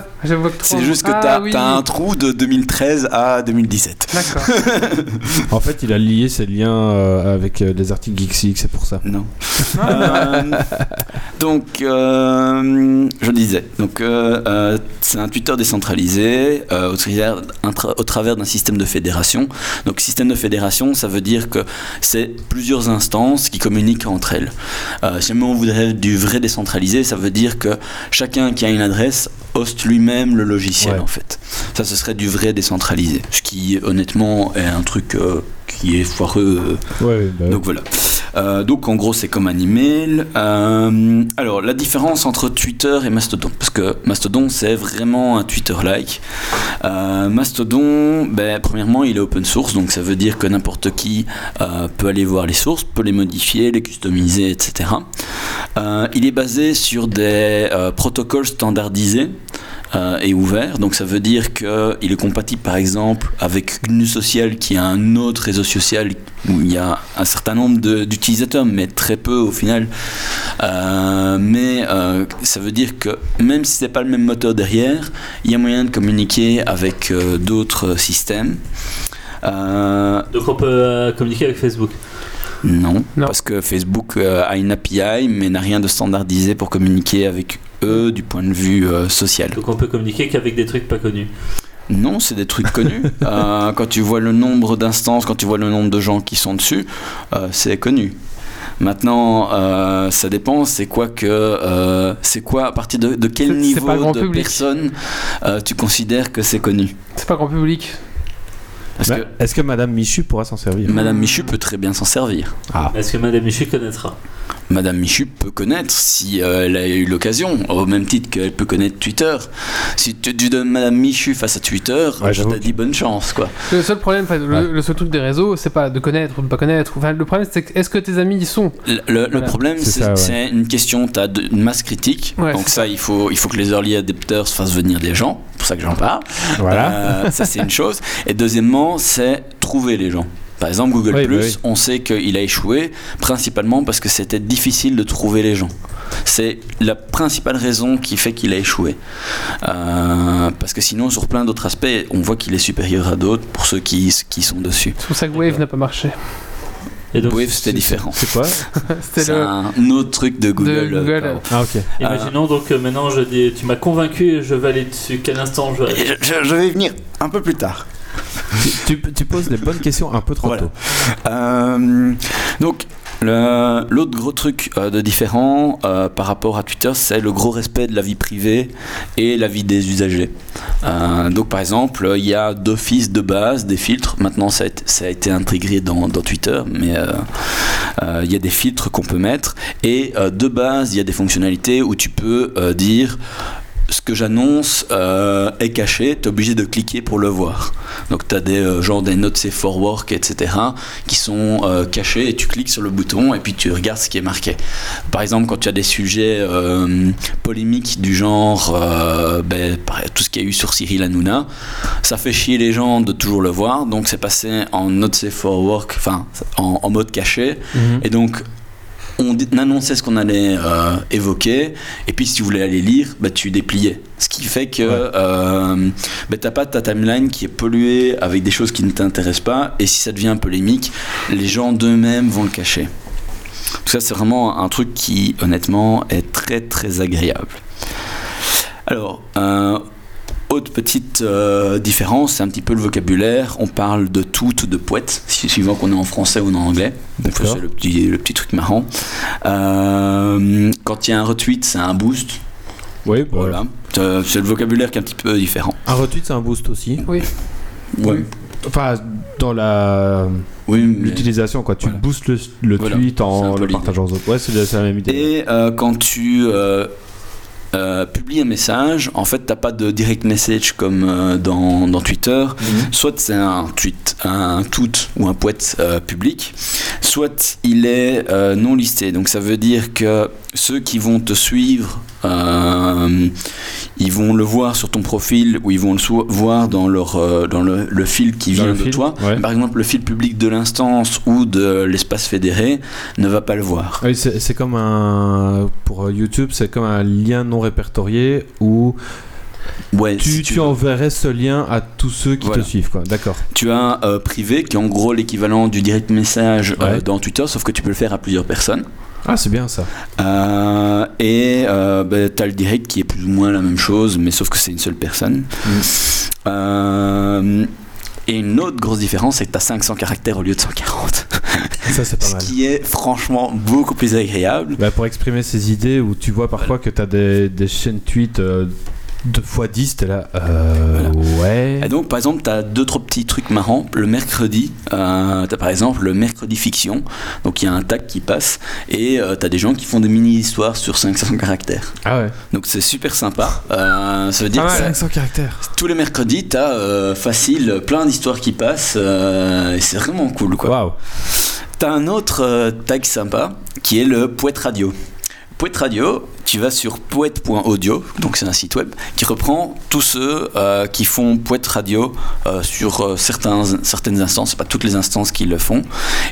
C'est juste que
ah,
t'as
oui.
un trou de 2013 à 2017.
D'accord.
En fait, il a lié ses liens euh, avec euh, les articles Geeks League, c'est pour ça.
Non. Euh, donc, euh, je disais, donc euh, euh, c'est un Twitter décentralisé euh, au travers, au d'un système de fédération. Donc, système de fédération, ça veut dire que c'est plusieurs instances qui communiquent entre elles. Euh, si jamais on voudrait du vrai décentralisé, ça veut dire que chacun qui a une adresse hoste lui-même le logiciel
Ouais.
en fait. Ça, ce serait du vrai décentralisé. Ce qui, honnêtement, est un truc euh, qui est foireux.
Ouais, bah,
donc voilà. Euh, donc en gros c'est comme un email. Euh, alors la différence entre Twitter et Mastodon, parce que Mastodon c'est vraiment un Twitter-like. Euh, Mastodon, ben, premièrement il est open source, donc ça veut dire que n'importe qui peut aller voir les sources, peut les modifier, les customiser, etc. Il est basé sur des protocoles standardisés euh, et ouverts. Donc ça veut dire qu'il est compatible par exemple avec GNU Social qui est un autre réseau social où il y a un certain nombre de- d'utilisateurs, mais très peu au final. Euh, mais euh, ça veut dire que même si c'est pas le même moteur derrière, il y a moyen de communiquer avec euh, d'autres systèmes. Euh,
Donc on peut euh, communiquer avec Facebook?
non,
Non.
parce que Facebook euh, a une API, mais n'a rien de standardisé pour communiquer avec eux du point de vue euh, social.
Donc on peut communiquer qu'avec des trucs pas connus.
Non, c'est des trucs connus. Euh, quand tu vois le nombre d'instances, quand tu vois le nombre de gens qui sont dessus, euh, c'est connu. Maintenant, euh, ça dépend. C'est quoi que, euh, c'est quoi à partir de, de quel niveau de
public.
personnes euh, tu considères que c'est connu?
C'est pas grand public.
Bah,
que
Est-ce que Madame Michu pourra s'en servir?
Madame Michu peut très bien s'en servir.
Ah,
Est-ce que Madame Michu connaîtra?
Madame Michu peut connaître si euh, elle a eu l'occasion, au même titre qu'elle peut connaître Twitter. Si tu, tu donnes Madame Michu face à Twitter,
Ouais,
je te dis bonne chance, quoi.
Le seul problème, le,
Ouais.
le seul truc des réseaux, c'est pas de connaître ou de pas connaître. Enfin, le problème, c'est que est-ce que tes amis y sont?
Le, le- le
Voilà.
problème,
C'est ouais.
une question, tu as une masse critique,
Ouais,
donc ça, il faut, il faut que les early adapters fassent venir des gens, c'est pour ça que j'en parle.
voilà.
Euh, ça, c'est une chose. Et deuxièmement, c'est trouver les gens. Par exemple, Google
Oui, bah oui.
on sait qu'il a échoué principalement parce que c'était difficile de trouver les gens. C'est la principale raison qui fait qu'il a échoué. Euh, parce que sinon, sur plein d'autres aspects, on voit qu'il est supérieur à d'autres pour ceux qui, qui sont dessus.
C'est pour ça que Wave n'a pas marché.
Et donc,
Wave, c'était différent.
C'est quoi
C'était
C'est
le.
un autre truc de Google. euh.
Ah, ok.
Imaginons donc euh, maintenant, je dis, tu m'as convaincu je vais aller dessus. Quel instant je vais aller
Je, je- je vais y venir un peu plus tard.
Tu, tu poses les bonnes questions un peu trop
Voilà.
tôt.
Euh, donc, l'autre gros truc euh, de différent euh, par rapport à Twitter, c'est le gros respect de la vie privée et la vie des usagers. Donc, par exemple, il y a d'office de base des filtres. Maintenant, ça a été, ça a été intégré dans, dans Twitter, mais il y a des filtres qu'on peut mettre. Et de base, il y a des fonctionnalités où tu peux dire ce que j'annonce euh, est caché, tu es obligé de cliquer pour le voir. Donc tu as des euh, genre des notes safe for work, etc. qui sont euh, cachés et tu cliques sur le bouton et puis tu regardes ce qui est marqué. Par exemple, quand tu as des sujets euh, polémiques du genre ben, tout ce qu'il y a eu sur Cyril Hanouna, ça fait chier les gens de toujours le voir, donc c'est passé en note safe for work, enfin en, en mode caché.
Mhm.
Et donc, on annonçait ce qu'on allait euh, évoquer, et puis si tu voulais aller lire, bah, tu dépliais. Ce qui fait que
Ouais.
euh, bah, t'as pas ta timeline qui est polluée avec des choses qui ne t'intéressent pas, et si ça devient polémique, les gens d'eux-mêmes vont le cacher. Ça, c'est vraiment un truc qui, honnêtement, est très très agréable. Alors, euh, autre petite euh, différence, c'est un petit peu le vocabulaire. On parle de tout ou de poète, suivant qu'on est en français ou en anglais. C'est le petit, le petit truc marrant. Euh, quand il y a un retweet, c'est un boost.
Oui, bah,
Voilà. Euh, C'est le vocabulaire qui est un petit peu différent.
Un retweet, c'est un boost aussi.
Oui.
Ouais.
Enfin, dans la
Oui,
l'utilisation, quoi. Tu
Voilà.
boostes le, tweet en le partageant aux autres. Ouais, c'est c'est la même idée.
Et euh, quand tu euh, euh, publies un message, en fait, t'as pas de direct message comme euh, dans, dans Twitter. Soit c'est un tweet, un tweet ou un poète euh, public, soit il est non listé. Donc ça veut dire que ceux qui vont te suivre, euh, ils vont le voir sur ton profil ou ils vont le voir dans, leur, euh, dans le, le fil qui
Dans
vient de
fil,
toi.
ouais.
Par exemple, le fil public de l'instance ou de l'espace fédéré ne va pas le voir.
Oui, c'est comme un. Pour euh, YouTube, c'est comme un lien non répertorié où
Ouais,
tu,
si
tu
veux.
enverrais ce lien à tous ceux qui
Voilà.
te suivent, quoi. D'accord.
Tu as euh, privé qui est en gros l'équivalent du direct message
Ouais.
dans Twitter, sauf que tu peux le faire à plusieurs personnes.
Ah, c'est bien ça.
Euh, et euh, tu as le direct qui est plus ou moins la même chose, mais sauf que c'est une seule personne. Euh, et une autre grosse différence, c'est que tu as 500 caractères au lieu de 140.
Ça, c'est pas
Ce
mal.
qui est franchement beaucoup plus agréable.
Bah, pour exprimer ces idées où tu vois parfois que tu as des, des chaînes tweets euh, deux fois 10, t'es là. Euh, ouais.
Et donc, par exemple, tu as deux, trois petits trucs marrants. Le mercredi, euh, tu as par exemple le mercredi fiction. Donc, il y a un tag qui passe et tu as des gens qui font des mini-histoires sur 500 caractères.
Ah ouais.
Donc, c'est super sympa. Euh, ça veut dire
Pas
que
mal.
ça-
500 caractères.
tous les mercredis, tu as facile plein d'histoires qui passent euh, et c'est vraiment cool. quoi.
Waouh.
T'as un autre euh, tag sympa qui est le Poète Radio. Poète Radio, tu vas sur poète.audio, donc c'est un site web, qui reprend tous ceux euh, qui font Poète Radio euh, sur euh, certains, certaines instances, pas toutes les instances qui le font.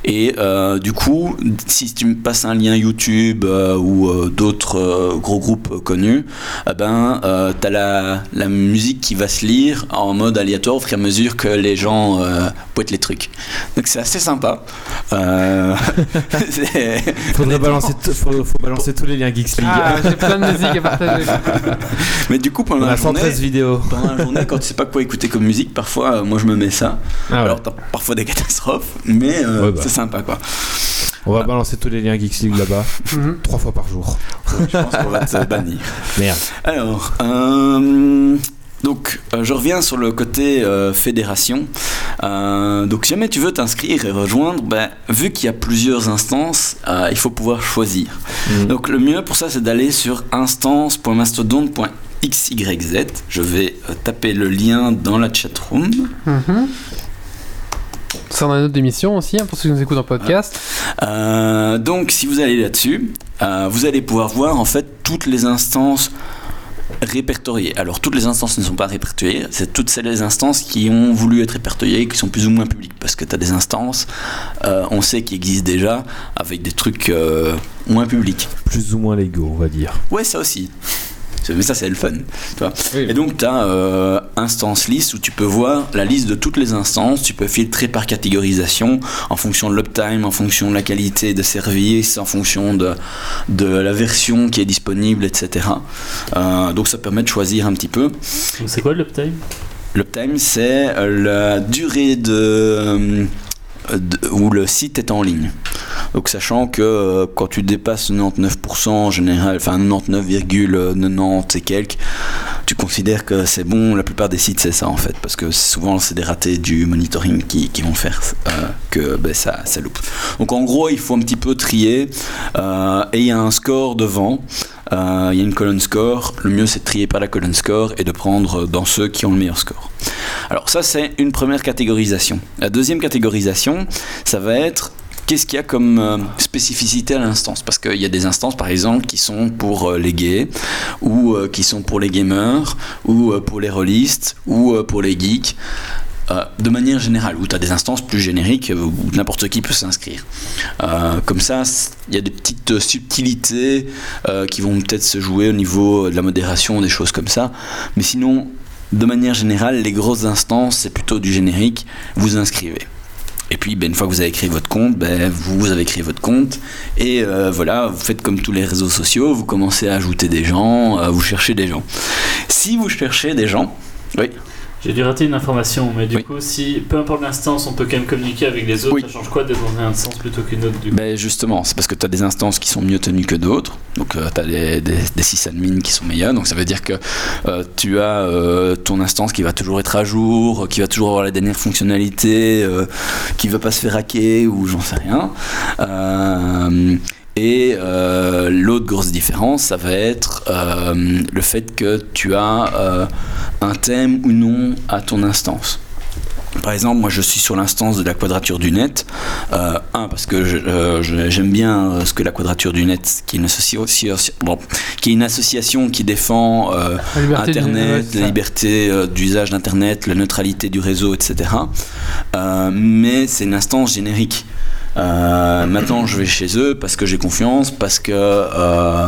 Et euh, du coup, si tu me passes un lien YouTube euh, ou euh, d'autres euh, gros groupes connus, eh ben, euh, tu as la, la musique qui va se lire en mode aléatoire au fur et à mesure que les gens euh, poètent les trucs. Donc c'est assez sympa. Euh,
Faudrait balancer, faut balancer tous les liens Geeks League.
Ah, j'ai plein de musique à partager.
Mais du coup, pendant
On
la,
a 113
journée,
vidéos.
pendant la journée, quand tu sais pas quoi écouter comme musique, parfois, euh, moi je me mets ça.
Ah ouais.
Alors parfois des catastrophes, mais euh,
Ouais, bah.
c'est sympa quoi.
On va balancer tous les liens Geeks League là-bas.
Mhm.
Trois fois par jour.
Je pense qu'on va te bannir.
Merde.
Alors, euh, donc, euh, je reviens sur le côté euh, fédération. Euh, donc, si jamais tu veux t'inscrire et rejoindre, ben, vu qu'il y a plusieurs instances, il faut pouvoir choisir.
Mm.
Donc, le mieux pour ça, c'est d'aller sur instance.mastodon.xyz. Je vais taper le lien dans la chatroom.
Mhm. Ça, on a une autre émission aussi, hein, pour ceux qui nous écoutent en podcast.
Donc, si vous allez là-dessus, vous allez pouvoir voir en fait toutes les instances répertoriées. Alors, toutes les instances ne sont pas répertoriées, c'est toutes ces instances qui ont voulu être répertoriées, qui sont plus ou moins publiques, parce que tu as des instances, euh, on sait, qui existent déjà, avec des trucs euh, moins publics.
Plus ou moins légaux, on va dire.
Ouais, ça aussi. Mais ça, c'est le fun. Tu vois. Et donc, tu as euh, instance list où tu peux voir la liste de toutes les instances. Tu peux filtrer par catégorisation en fonction de l'uptime, en fonction de la qualité de service, en fonction de, de la version qui est disponible, etc. Euh, donc, ça permet de choisir un petit peu.
C'est quoi l'uptime?
L'uptime, c'est euh, la durée de, euh, de- où le site est en ligne. Donc sachant que euh, quand tu dépasses 99% en général, enfin 99,90 et quelques, tu considères que c'est bon. La plupart des sites c'est ça en fait, parce que souvent c'est des ratés du monitoring qui, vont faire euh, que ben, ça, ça loupe. Donc en gros il faut un petit peu trier euh, et il y a un score devant. Euh, il y a une colonne score. Le mieux c'est de trier par la colonne score et de prendre dans ceux qui ont le meilleur score. Alors ça c'est une première catégorisation. La deuxième catégorisation, ça va être qu'est-ce qu'il y a comme euh, spécificité à l'instance? Parce qu'il y a des instances, par exemple, qui sont pour euh, les gays, ou euh, qui sont pour les gamers, ou euh, pour les rôlistes, ou euh, pour les geeks. Euh, de manière générale, où tu as des instances plus génériques où n'importe qui peut s'inscrire. Euh, comme ça, il y a des petites subtilités euh, qui vont peut-être se jouer au niveau de la modération, des choses comme ça. Mais sinon, de manière générale, les grosses instances, c'est plutôt du générique. Vous inscrivez. Et puis, ben, une fois que vous avez créé votre compte, ben, vous avez créé votre compte. Et voilà, vous faites comme tous les réseaux sociaux, vous commencez à ajouter des gens, vous cherchez des gens. Si vous cherchez des gens, oui,
J'ai dû rater une information, mais du
Oui.
coup, si peu importe l'instance, on peut quand même communiquer avec les autres,
Oui.
ça change quoi d'être dans une instance plutôt qu'une autre du coup
Ben justement, c'est parce que tu as des instances qui sont mieux tenues que d'autres. Donc tu as des, des, des sysadmins qui sont meilleurs. Donc ça veut dire que euh, tu as euh, ton instance qui va toujours être à jour, qui va toujours avoir les dernières fonctionnalités, euh, qui va pas se faire hacker ou j'en sais rien. Et euh, l'autre grosse différence, ça va être euh, le fait que tu as euh, un thème ou non à ton instance. Par exemple, moi je suis sur l'instance de la quadrature du net. Euh, un, parce que euh, j'aime bien ce que la quadrature du net, qui est une, associ- bon, qui est une association qui défend euh,
La
Internet, la liberté d'usage d'Internet, la neutralité du réseau, etc. Mais c'est une instance générique. Euh, maintenant, je vais chez eux parce que j'ai confiance, parce que euh,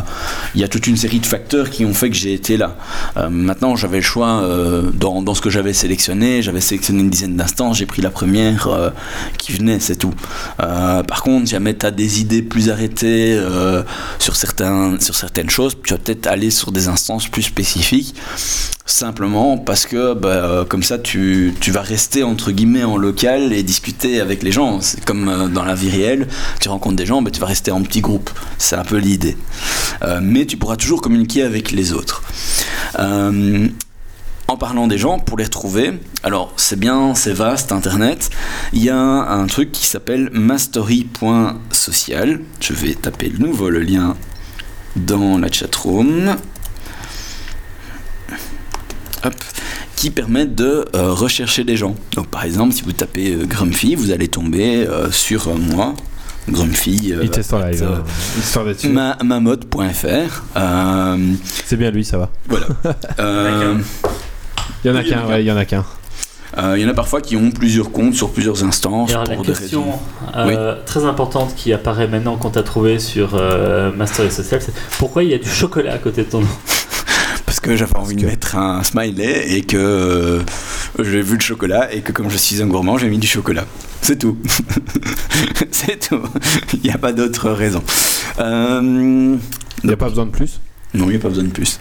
il y a toute une série de facteurs qui ont fait que j'ai été là. Euh, maintenant, j'avais le choix euh, dans, ce que j'avais sélectionné. J'avais sélectionné une dizaine d'instances, j'ai pris la première euh, qui venait, c'est tout. Euh, par contre, jamais tu as des idées plus arrêtées euh, sur, certains, sur certaines choses, tu vas peut-être aller sur des instances plus spécifiques. Simplement parce que bah, euh, comme ça tu, tu vas rester entre guillemets en local et discuter avec les gens. C'est comme euh, dans la réelle, tu rencontres des gens, bah, tu vas rester en petit groupe. C'est un peu l'idée. Euh, mais tu pourras toujours communiquer avec les autres. Euh, en parlant des gens, pour les retrouver, alors c'est bien, c'est vaste, Internet, il y a un truc qui s'appelle mastory.social. Je vais taper de nouveau le lien dans la chatroom. Hop, qui permet de euh, rechercher des gens. Donc par exemple, si vous tapez euh, Grumpy, vous allez tomber euh, sur euh, moi, Grumpy, euh,
Il teste en live.
euh,
hein. Histoire d'être
ma, mamode.fr. Euh,
C'est bien lui, ça va.
voilà.
Il y en a
Oui, il y en a
qu'un, ouais, il y en a qu'un.
euh, il y en a parfois qui ont plusieurs comptes sur plusieurs instances
alors, la
pour
question euh, très importante qui apparaît maintenant qu'on t'a trouvé sur euh, Master et Social, c'est pourquoi il y a du chocolat à côté de ton nom?
Que j'avais envie de
que-
mettre un smiley et que euh, j'ai vu le chocolat et que comme je suis un gourmand, j'ai mis du chocolat. C'est tout. C'est tout. Il n'y a pas d'autre raison. Euh,
Il n'y a pas besoin de plus?
Non, il n'y a pas besoin de plus.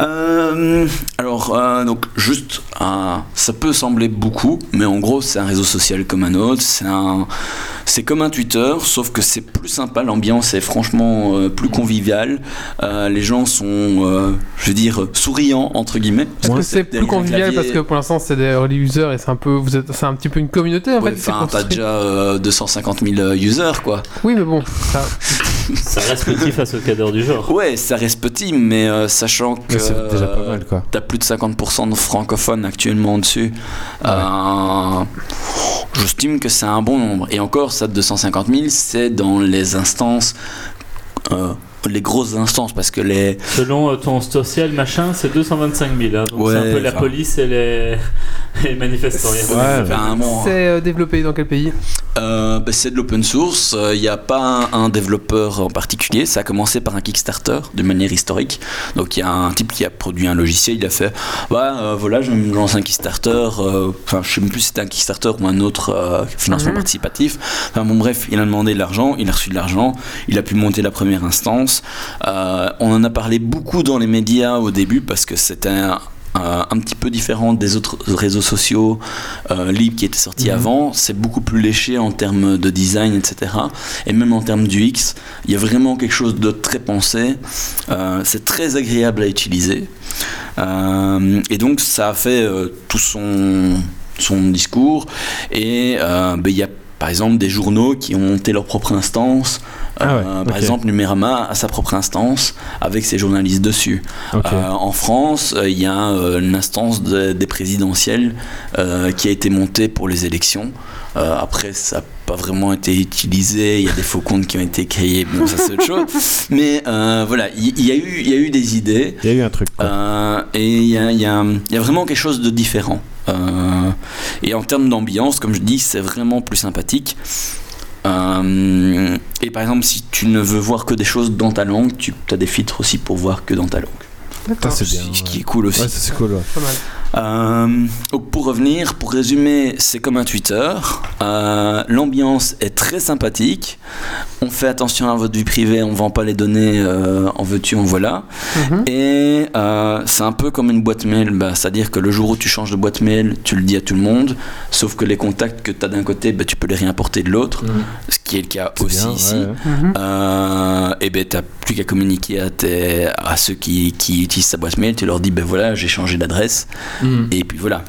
Euh, alors, euh, donc, juste, euh, ça peut sembler beaucoup, mais en gros, c'est un réseau social comme un autre. C'est un, c'est comme un Twitter, sauf que c'est plus sympa. L'ambiance est franchement euh, plus conviviale. Euh, les gens sont, euh, je veux dire, souriants entre guillemets.
Est-ce que c'est plus convivial
clavier-
parce que pour l'instant c'est des early users et c'est un peu, vous êtes, c'est un petit peu une communauté en
Ouais,
fait.
Enfin, t'as déjà euh, 250 000 users, quoi.
Oui, mais bon, ça,
Ça reste petit face au cadre du genre.
Ouais, ça reste petit, mais euh, sachant que
c'est déjà pas
euh,
mal, quoi.
T'as plus de 50% de francophones actuellement dessus. Euh, J'estime que c'est un bon nombre. Et encore, ça, 250 000, c'est dans les instances, euh, les grosses instances, parce que les.
Selon euh, ton social machin, c'est 225 000. hein, donc
Ouais,
c'est un peu la police et les, les manifestants.
Ouais,
de-
bon,
c'est euh, développé dans quel pays?
Euh, bah, c'est de l'open source. Il n'y a pas un, un développeur en particulier. Ça a commencé par un Kickstarter de manière historique. Donc il y a un type qui a produit un logiciel. Il a fait Ouais, euh, voilà, je me lancer un Kickstarter. euh, Enfin, je sais même plus si c'était un Kickstarter ou un autre euh, financement
Mhm.
participatif. Enfin, bon, bref, il a demandé de l'argent. Il a reçu de l'argent. Il a pu monter la première instance. Euh, on en a parlé beaucoup dans les médias au début parce que c'était un euh, un petit peu différente des autres réseaux sociaux euh, libres qui étaient sortis
Mhm.
avant. C'est beaucoup plus léché en termes de design, etc. Et même en termes du X, il y a vraiment quelque chose de très pensé. Euh, c'est très agréable à utiliser. Et donc ça a fait tout son, son discours. Et ben, il y a par exemple des journaux qui ont monté leur propre instance.
Ah ouais,
Euh, Par exemple, Numérama a sa propre instance avec ses journalistes dessus. Euh, en France, euh, il y a une instance de- des présidentielles qui a été montée pour les élections. Euh, après, ça n'a pas vraiment été utilisé. Il y a des faux comptes qui ont été créés. Bon, ça c'est autre chose. Mais euh, voilà, il y, a eu- il y a eu des idées.
Il y a eu un truc.
Euh, et il y a, il y a- il y a vraiment quelque chose de différent. Et en termes d'ambiance, comme je dis, c'est vraiment plus sympathique. Et par exemple, si tu ne veux voir que des choses dans ta langue, tu as des filtres aussi pour voir que dans ta langue.
Ça, c'est bien.
Ce qui est cool aussi.
Ouais, ça, c'est cool. ouais.
Pas mal.
Euh, donc pour revenir, pour résumer, c'est comme un Twitter. Euh, L'ambiance est très sympathique. On fait attention à votre vie privée, on vend pas les données euh, en veux-tu, en voilà.
Mhm.
Et euh, c'est un peu comme une boîte mail, bah, c'est-à-dire que le jour où tu changes de boîte mail, tu le dis à tout le monde, sauf que les contacts que tu as d'un côté, bah, tu peux les réimporter de l'autre, ce qui est le cas
C'est
aussi
bien,
ici.
ouais.
Mhm.
Euh, et ben t'as plus qu'à communiquer à, tes, à ceux qui, qui utilisent ta boîte mail, tu leur dis ben voilà j'ai changé d'adresse
Mhm.
et puis voilà.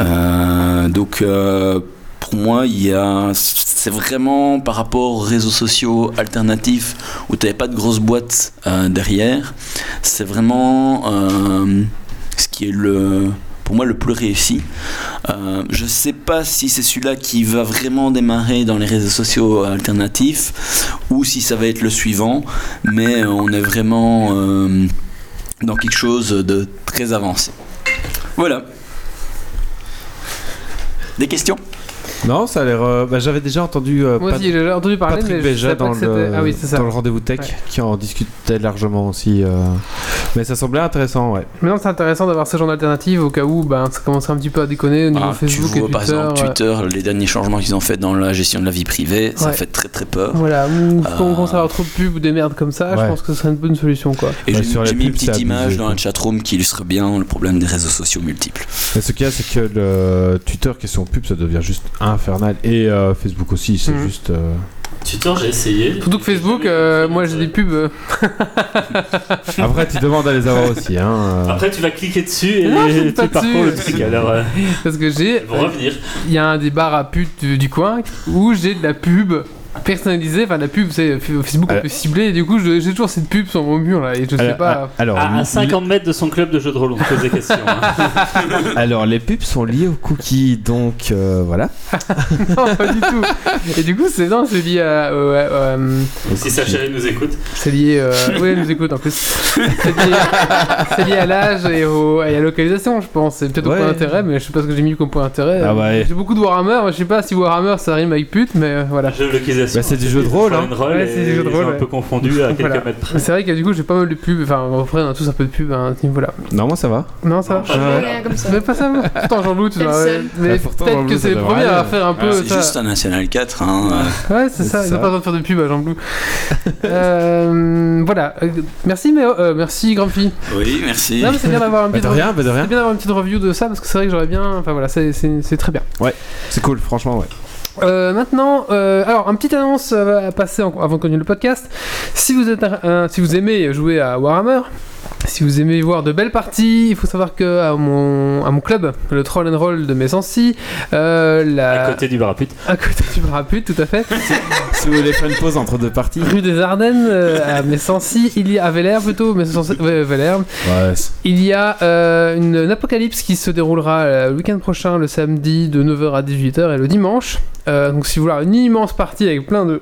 Euh, donc euh, pour moi il y a c'est vraiment par rapport aux réseaux sociaux alternatifs où tu n'avais pas de grosse boîte euh, derrière, c'est vraiment ce qui est le pour moi le plus réussi. Euh, je sais pas si c'est celui-là qui va vraiment démarrer dans les réseaux sociaux alternatifs ou si ça va être le suivant, mais on est vraiment euh, dans quelque chose de très avancé. Voilà. Des questions?
Non, ça a l'air. euh, bah, J'avais déjà entendu euh,
Moi
Pat-
aussi, j'ai entendu parler,
Patrick
mais je
Béja
savais pas
dans
que c'était.
le,
Ah oui, c'est ça.
dans le rendez-vous tech
Ouais.
qui en discutait largement aussi. euh. Mais ça semblait intéressant, ouais.
Maintenant, c'est intéressant d'avoir ce genre d'alternative au cas où ben, ça commencerait un petit peu à déconner au niveau
Ah, Tu
Facebook
vois
et
par
Twitter.
exemple
euh,
Twitter, les derniers changements qu'ils ont fait dans la gestion de la vie privée, ça
Ouais.
fait très très peur.
Voilà, ou quand on commence à avoir trop de pubs ou des merdes comme ça, je
Ouais.
pense que ce serait une bonne solution quoi.
Et
Ouais,
j'ai
sur les
j'ai mis une
pubs,
petite image dans
quoi.
la chatroom qui illustre bien le problème des réseaux sociaux multiples.
Mais ce qu'il y a, c'est que le Twitter, question pub, ça devient juste infernal. Et euh, Facebook aussi, c'est
Mhm.
juste. euh,
Twitter, j'ai essayé.
Surtout que Facebook, euh, moi j'ai des pubs.
Après, tu demandes à les avoir aussi. Hein, euh.
Après, tu vas cliquer dessus et
Non,
tu parcours le truc. Alors, euh,
Parce que j'ai.
ils vont revenir.
Il y a un des bars à putes du, du coin où j'ai de la pub personnalisée. Enfin, la pub, c'est Facebook, on peut cibler. Et du coup, j'ai toujours cette pub sur mon mur là. Et je sais pas.
alors,
À, à
li-
50 mètres de son club de jeux de rôle, on se pose des questions. hein.
alors, les pubs sont liées aux cookies, donc euh, voilà.
non, pas du tout. Et du coup, c'est non, c'est lié à. euh, euh,
si sa chérie nous écoute.
c'est lié. Euh, oui, elle nous écoute en plus. C'est lié, à l'âge et, au- et à la localisation, je pense. C'est peut-être au point d'intérêt, mais je sais pas ce que j'ai mis comme point d'intérêt.
Ah ouais.
J'ai beaucoup de Warhammer. Je sais pas si Warhammer ça rime avec pute, mais euh, voilà.
Localisation.
Bah, c'est du jeu de rôle, hein.
Ouais,
Ouais, c'est du jeu de rôle,
un
ouais.
peu confondu à quelques
Voilà.
mètres près.
C'est vrai que du coup, j'ai pas mal de pubs. Enfin, après, on a tous un peu de pub à ce niveau-là.
Non, moi ça va.
Non, ça va Ouais.
Rien comme ça.
Mais pas ça. Pourtant, Jean-Loup, tu
le
vois. ouais. Mais
Ouais, pourtant,
peut-être que c'est les
devrait
premiers à faire un peu.
C'est
ça.
juste un National 4. Hein.
Ouais, c'est ça, ils ont
ça.
pas besoin de faire de pub à Jean-Loup. euh, voilà. Euh, merci, mais euh, merci, Grumpy.
Oui, merci.
Non, mais c'est bien d'avoir un
Bah,
petit
de rien, bah, de rien.
C'est bien d'avoir une petite review de ça parce que c'est vrai que j'aurais bien. Enfin voilà, c'est- très bien.
C'est cool, franchement, ouais.
Euh, maintenant, euh, alors, un petite annonce euh, à passer avant de continuer le podcast. Si vous, êtes si vous aimez jouer à Warhammer, si vous aimez voir de belles parties, il faut savoir que à mon, à mon club, le Troll and Roll de Messancy, euh, la...
À côté du barapute.
à côté du Baraput, tout à fait,
Si vous voulez faire une pause entre deux parties.
rue des Ardennes, euh, à Messancy, il y a à Vélère plutôt, Messancy, ouais, Vélère,
Ouais, c'est-
il y a euh, une, une apocalypse qui se déroulera le week-end prochain, le samedi de 9h à 18h et le dimanche. Euh, donc si vous voulez une immense partie avec plein de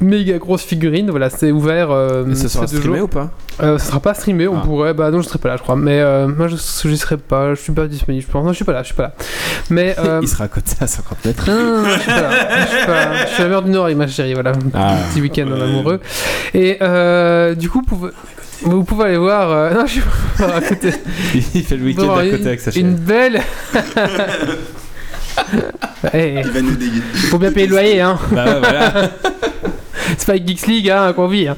méga grosses figurines, voilà, c'est ouvert. Euh,
Et ça sera streamé
jours.
ou pas?
Euh, Ça sera pas streamé, on
Ah.
pourrait. Bah non, je serai pas là, je crois. Mais euh, moi, je, je serai pas, je suis pas disponible. Je pense. Non, je suis pas là, je suis pas là. Mais euh,
Il sera à côté à 50 mètres.
non, non, non, je suis pas là. Je suis, pas là. Je suis à la mer du Nord, ma chérie, voilà.
Ah.
Petit week-end en amoureux. Et euh, du coup, vous pouvez, vous pouvez aller voir. euh, non, je suis pas à côté.
Il fait le week-end
pouvez
à côté
une,
avec sa
une
chaîne.
belle. Eh,
Il va nous déguiser.
faut bien payer le loyer, hein.
Bah ouais, voilà.
C'est pas avec Geeks League hein, qu'on vit. hein.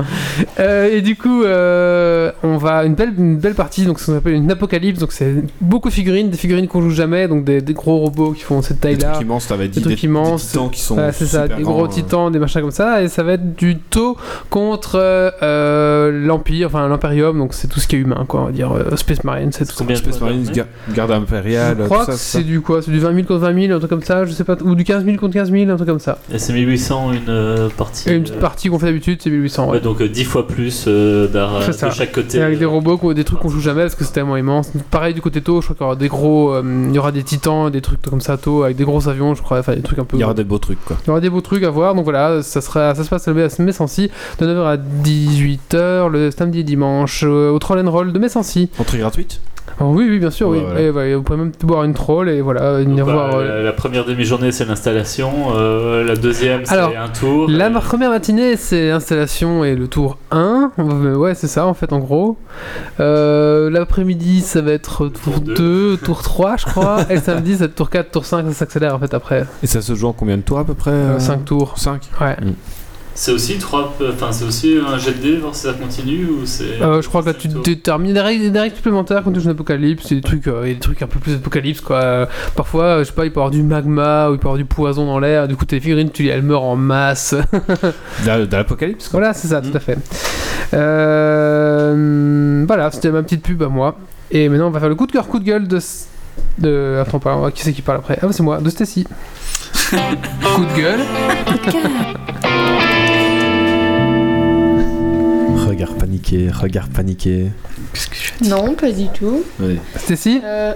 Euh, et du coup, euh, on va une belle, une belle partie, donc ce qu'on appelle une apocalypse. Donc c'est beaucoup de figurines, des figurines qu'on joue jamais, donc des, des gros robots qui font cette
Des
taille-là.
trucs immenses, t'avais dit.
Des trucs immenses.
titans qui sont.
C'est ça, des
grands,
gros
euh.
titans, des machins comme ça, et ça va être du taux contre euh, l'Empire, enfin l'Imperium, donc c'est tout ce qui est humain, quoi, on va dire euh, Space Marine, c'est tout ça.
Space ga- garde impériale,
Je
tout
crois
ça,
que
c'est
du quoi C'est du 20 000 contre 20 000, un truc comme ça, je sais pas, ou du 15 000 contre 15 000, un truc comme ça.
Et c'est 1800 une euh, partie.
Et une petite
euh,
partie qu'on fait d'habitude, c'est 1800, ouais.
Ouais, donc euh, 10 fois plus euh,
C'est ça.
de chaque côté.
Et avec des
euh,
robots, quoi, des trucs qu'on joue jamais parce que c'est tellement immense. Pareil du côté tôt, je crois qu'il y aura des gros, euh, il y aura des titans, des trucs comme ça tôt, avec des gros avions, je crois, enfin des trucs un peu.
Il y aura des beaux trucs, quoi.
Il y aura des beaux trucs à voir, donc voilà, ça, sera, ça se passe à Messancy de 9h à 18h le samedi et dimanche euh, au Troll and Roll de Messancy.
Entrée gratuite
Oh, oui, oui, bien sûr,
Ouais,
oui.
voilà.
Et, ouais, vous pouvez même boire une troll et voilà,
donc,
venir
bah,
voir. euh,
la, la première demi-journée, c'est l'installation. euh, la deuxième, c'est un tour.
La
et-
première matinée, c'est installation et le tour 1. Euh, Ouais, c'est ça en fait, en gros. Euh, L'après-midi, ça va être tour
Tour
2, tour 3, je crois. et le samedi, c'est tour 4, tour 5, ça s'accélère en fait après.
Et ça se joue en combien de tours à peu près
5 tours.
5
Ouais.
C'est aussi trois, enfin c'est aussi un jet de dés, voir si ça continue ou c'est.
Euh, je crois que là tu détermines des règles, des règles supplémentaires quand tu joues un apocalypse, c'est des trucs, euh, il y a des trucs un peu plus apocalypse quoi. Parfois, euh, je sais pas, il peut y avoir du magma ou il peut y avoir du poison dans l'air, du coup tes figurines, tu, elles meurent en masse.
De de l'apocalypse, quoi.
Voilà, c'est ça,
Mm.
tout à fait. Euh, voilà, c'était ma petite pub à moi. Et maintenant, on va faire le coup de cœur, coup de gueule de. Attends, pas, qui c'est qui parle après? Ah, bah, c'est moi, de Stacy. coup de gueule.
Regard paniqué, regard paniqué.
Non, pas du tout.
Oui.
Stacy,
Euh,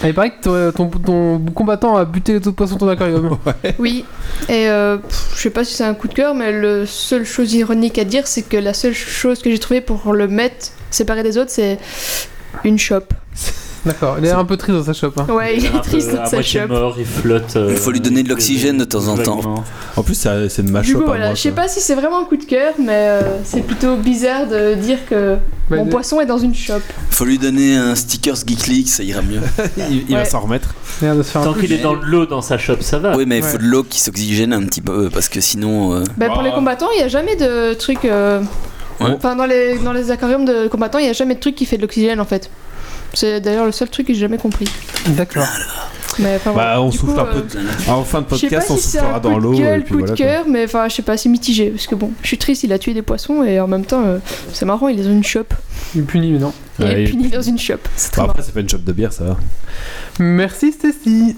ah, il paraît que ton, ton, ton combattant a buté les autres poissons de ton aquarium.
oui. Et euh, pff, je sais pas si c'est un coup de cœur, mais la seule chose ironique à dire, c'est que la seule chose que j'ai trouvé pour le mettre séparé des autres, c'est une chope.
D'accord, il est un peu triste dans sa shop. hein.
Ouais, il
est un
est
peu
triste dans sa
moitié
chope.
mort, il flotte. euh,
Il faut lui donner de l'oxygène de temps en temps.
En plus, c'est de ma
Du
shop
coup,
à
voilà, je sais pas si c'est vraiment un coup de cœur, mais euh, c'est plutôt bizarre de dire que
Bah,
mon poisson est dans une chope.
Faut lui donner un stickers Geek League, ça ira mieux.
il, il va s'en remettre.
Merde, de se faire un
Tant qu'il est dans de l'eau dans sa shop, ça va.
Oui, mais il faut
Ouais.
de l'eau qui s'oxygène un petit peu parce que sinon. euh,
Bah, pour les combattants, il n'y a jamais de truc. euh,
Ouais.
Enfin, dans les, dans les aquariums de combattants, il n'y a jamais de truc qui fait de l'oxygène en fait. C'est d'ailleurs le seul truc que j'ai jamais compris.
D'accord.
Mais enfin, voilà.
Bah, on
Du
souffle
coup,
un peu.
euh,
de- En fin de podcast, on
si
soufflera dans
coup
l'eau.
de
et
gueule,
puis
coup
voilà,
de cœur, mais enfin, je sais pas, c'est mitigé. Parce que bon, je suis triste, il a tué des poissons et en même temps, euh, c'est marrant, il est dans une shop.
Il est puni, mais non.
Il
Ouais,
est
il-
puni dans une shop. C'est marrant.
après, c'est pas une shop de bière, ça va.
Merci Stacy.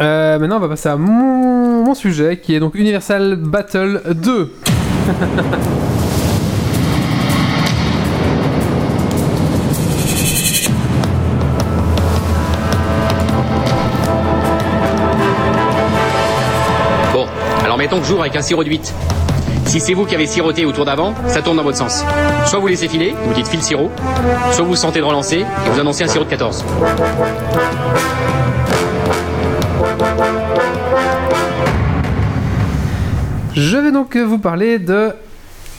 Euh, maintenant, on va passer à mon, mon sujet qui est donc Universal Battle 2.
que j'ouvre avec un sirop de 8. Si c'est vous qui avez siroté au tour d'avant, ça tourne dans votre sens. Soit vous laissez filer, vous dites file sirop, soit vous sentez de relancer et vous annoncez un sirop de 14.
Je vais donc vous parler de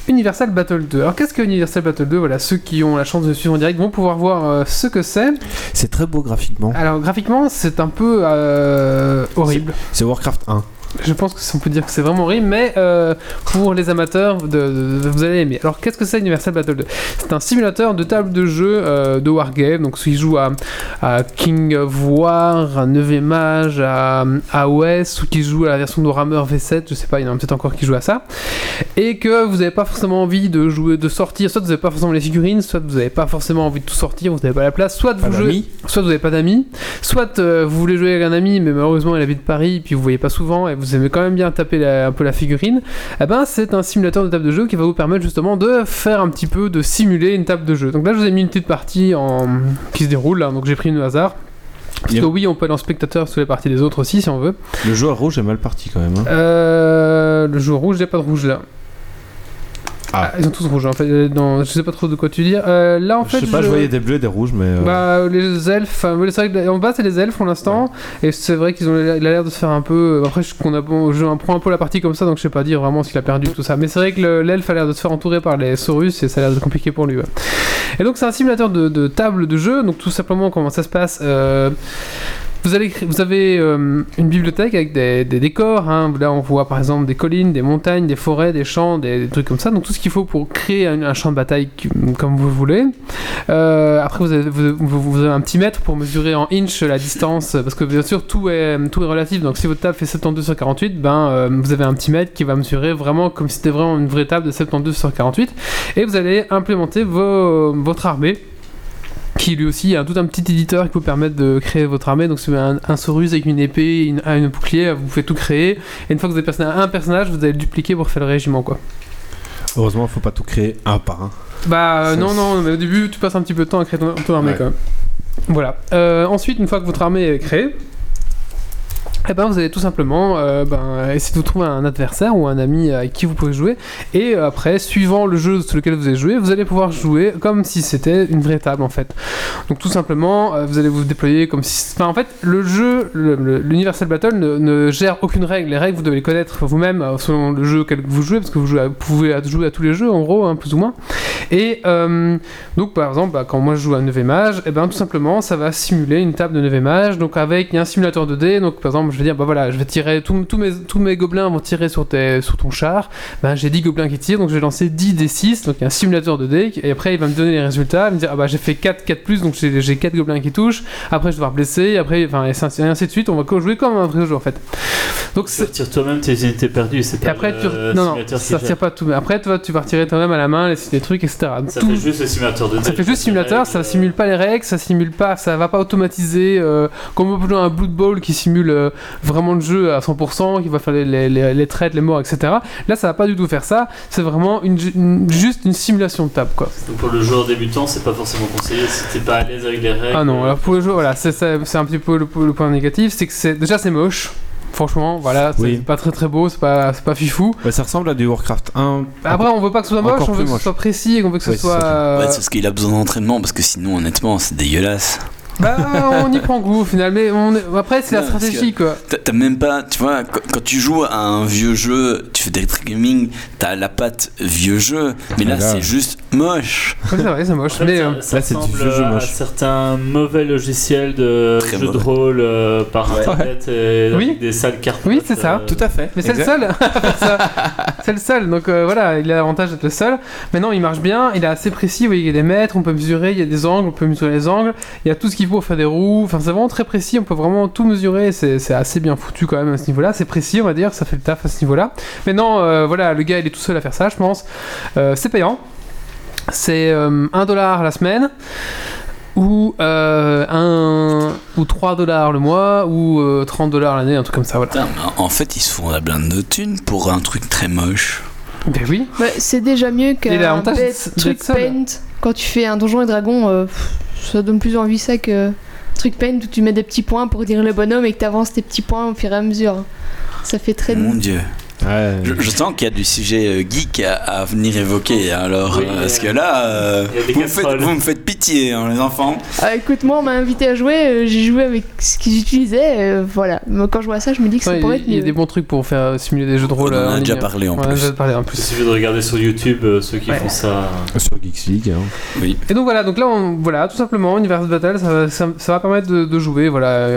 Universal Battle 2. Alors qu'est-ce que Universal Battle 2 Voilà, ceux qui ont la chance de suivre en direct vont pouvoir voir euh, ce que c'est.
C'est très beau graphiquement.
Alors graphiquement, c'est un peu euh, horrible.
C'est Warcraft 1.
Je pense que on peut dire que c'est vraiment horrible, mais euh, pour les amateurs, de, de- vous allez aimer. Alors, qu'est-ce que c'est Universal Battle 2 C'est un simulateur de table de jeu euh, de Wargame. Donc, qui joue à, à King of War, à 9ème âge, à, à OS, ou qui joue à la version de Warhammer V7, je sais pas, il y en a peut-être encore qui jouent à ça. Et que vous n'avez pas forcément envie de jouer, de sortir, soit vous n'avez pas forcément les figurines, soit vous n'avez pas forcément envie de tout sortir, vous n'avez pas la place, soit vous jouez soit vous n'avez pas d'amis, soit euh, vous voulez jouer avec un ami, mais malheureusement il habite Paris, puis vous voyez pas souvent, et vous aimez quand même bien taper la- un peu la figurine, eh ben c'est un simulateur de table de jeu qui va vous permettre justement de faire un petit peu, de simuler une table de jeu. Donc là je vous ai mis une petite partie en... qui se déroule, là, donc j'ai pris une au hasard. Parce que oui, on peut aller en spectateur sous les parties des autres aussi si on veut.
Le joueur rouge est mal parti quand même. hein.
Euh, le joueur rouge, il n'y a pas de rouge là.
Ah.
ils sont tous rouges en fait. euh, Non, je sais pas trop de quoi tu dis. Euh, là en
je
fait,
sais pas, je voyais des bleus et des rouges, mais. euh,
Bah, les elfes, c'est vrai en bas c'est les elfes pour l'instant, et c'est vrai qu'ils ont l'air de se faire un peu. Après, je, qu'on a, bon, je prends un peu la partie comme ça, donc je sais pas dire vraiment s'il a perdu tout ça. Mais c'est vrai que le- l'elfe a l'air de se faire entourer par les saurus, et ça a l'air de compliqué pour lui. ouais. Et donc, c'est un simulateur de, de table de jeu, donc tout simplement comment ça se passe. Vous, avez euh, une bibliothèque avec des, décors. hein. Là, on voit par exemple des collines, des montagnes, des forêts, des champs, des, trucs comme ça. Donc, tout ce qu'il faut pour créer un, un champ de bataille comme vous voulez. Euh, après, vous avez, un petit mètre pour mesurer en inch la distance. Parce que bien sûr, tout est, relatif. Donc, si votre table fait 72 sur 48, ben, euh, vous avez un petit mètre qui va mesurer vraiment comme si c'était vraiment une vraie table de 72 sur 48. Et vous allez implémenter votre armée qui lui aussi a tout un petit éditeur qui vous permet de créer votre armée. Donc, si vous avez un, un Saurus avec une épée, une, un bouclier, vous pouvez tout créer. Et une fois que vous avez passé un personnage, vous allez le dupliquer pour faire le régiment, quoi.
Heureusement, faut pas tout créer un par un.
Bah, euh, non, non, mais au début, tu passes un petit peu de temps à créer ton, ton armée,
Ouais.
quand même. Voilà. Euh, ensuite, une fois que votre armée est créée, eh ben, vous allez tout simplement euh, ben, essayer de trouver un adversaire ou un ami avec qui vous pouvez jouer. Et euh, après, suivant le jeu sur lequel vous allez jouer, vous allez pouvoir jouer comme si c'était une vraie table en fait. Donc tout simplement, euh, vous allez vous déployer comme si... Enfin en fait, le jeu, l'Universal Battle ne, gère aucune règle. Les règles, vous devez les connaître vous-même selon le jeu auquel vous jouez, parce que vous, pouvez jouer à tous les jeux en gros, hein, plus ou moins. Et euh, donc par exemple, bah, quand moi je joue à 9 mage, et ben tout simplement ça va simuler une table de 9 mage. Donc avec il y a un simulateur de dés. Donc par exemple, je vais dire bah voilà, je vais tirer tous mes tous mes gobelins vont tirer sur tes sur ton char. Ben j'ai 10 gobelins qui tirent, donc je vais lancer 10 d 6. Donc il y a un simulateur de dés et après il va me donner les résultats, il va me dire ah bah j'ai fait 4 4 plus donc j'ai j'ai 4 gobelins qui touchent. Après je vais devoir blesser, après enfin et ainsi de suite, on va jouer comme un vrai jeu en fait. Donc
Tu retires toi-même tes unités perdues. C'est
après, tu...
le
non, non,
qui
ça retire pas tout. Mais après, toi, tu vas retirer toi-même à la main les, les trucs, etc.
Ça
tout-
fait juste le simulateur de
ça fait juste simulateur, ça
euh,
simule pas les règles, ça simule pas, ça va pas automatiser euh, comme un Blood Bowl qui simule euh, vraiment le jeu à 100%, qui va faire les, les, les, les traites, les morts, etc. Là, ça va pas du tout faire ça. C'est vraiment une, une- juste une simulation de table, quoi.
Donc pour le joueur débutant, c'est pas forcément conseillé si t'es pas à l'aise avec les règles.
Ah non, alors pour le jeu, voilà, c'est un petit peu le, le point négatif, c'est que déjà c'est moche. Franchement, voilà, c'est
Oui.
pas très très beau, c'est pas, c'est pas fifou.
Ouais, ça ressemble à du Warcraft 1.
Après, on veut pas que ce soit moche, on veut que ce
moche.
soit précis et qu'on veut que ce
Ouais,
soit.
ça.
euh,
Ouais, c'est parce qu'il a besoin d'entraînement, parce que sinon, honnêtement, c'est dégueulasse.
Bah, on y prend goût au final, mais on est- après, c'est la stratégie quoi.
T'as même pas, tu vois, quand, tu joues à un vieux jeu, tu fais des gaming, t'as la patte vieux jeu, mais là,
Ah, là.
c'est juste moche.
Ouais, c'est vrai, c'est moche.
En fait,
mais
ça,
euh,
ça
là, c'est du
ressemble
vieux jeu
à
moche.
certains mauvais logiciels de
Très
jeux de
mauvais.
rôle euh, par
Ouais.
internet et
Oui.
des salles cartes.
Oui, c'est ça.
euh,
à fait.
Mais c'est le seul à. C'est le seul, donc euh, voilà, il a l'avantage d'être le seul. Maintenant, il marche bien, il est assez précis, vous voyez, il y a des mètres, on peut mesurer, il y a des angles, on peut mesurer les angles, il y a tout ce qu'il faut pour faire des roues, enfin c'est vraiment très précis, on peut vraiment tout mesurer, c'est assez bien foutu quand même à ce niveau-là, c'est précis on va dire, ça fait le taf à ce niveau-là. Maintenant, euh, voilà, le gars il est tout seul à faire ça, je pense. Euh, c'est payant, c'est 1 dollar la semaine. Ou, euh, un, ou 3 dollars le mois, ou euh, 30 dollars l'année, un truc comme ça, voilà.
Putain, mais en fait, ils se font la blinde de thunes pour un truc très moche.
Ben oui,
Bah, c'est déjà mieux qu'un truc paint. Quand tu fais un donjon et dragon, euh, ça donne plus envie ça que truc paint où tu mets des petits points pour dire le bonhomme et que tu avances tes petits points au fur et à mesure. Ça fait très
Mon dieu.
Ouais.
Je, je sens qu'il y a du sujet euh, geek à, à venir évoquer. Alors,
Oui,
euh, parce que là, euh,
il
vous, me faites,
casseroles.
vous me faites pitié, hein, les enfants.
Ah, écoute, moi on m'a invité à jouer, euh, j'ai joué avec ce qu'ils utilisaient, euh, voilà. Quand je vois ça, je me dis que ça
Ouais,
pourrait
il
être
y a des bons trucs pour faire simuler des jeux de
On
rôle.
en
euh,
a
en
déjà
ligne.
parlé en
On en a
plus.
déjà parlé en
Il
plus.
suffit de regarder sur YouTube euh, ceux qui
Ouais.
font ça.
Sur Geeks League. hein.
Oui.
Et donc voilà, donc là, on, voilà, tout simplement, Universe Battle, ça, va- ça, ça va permettre de, de jouer, voilà,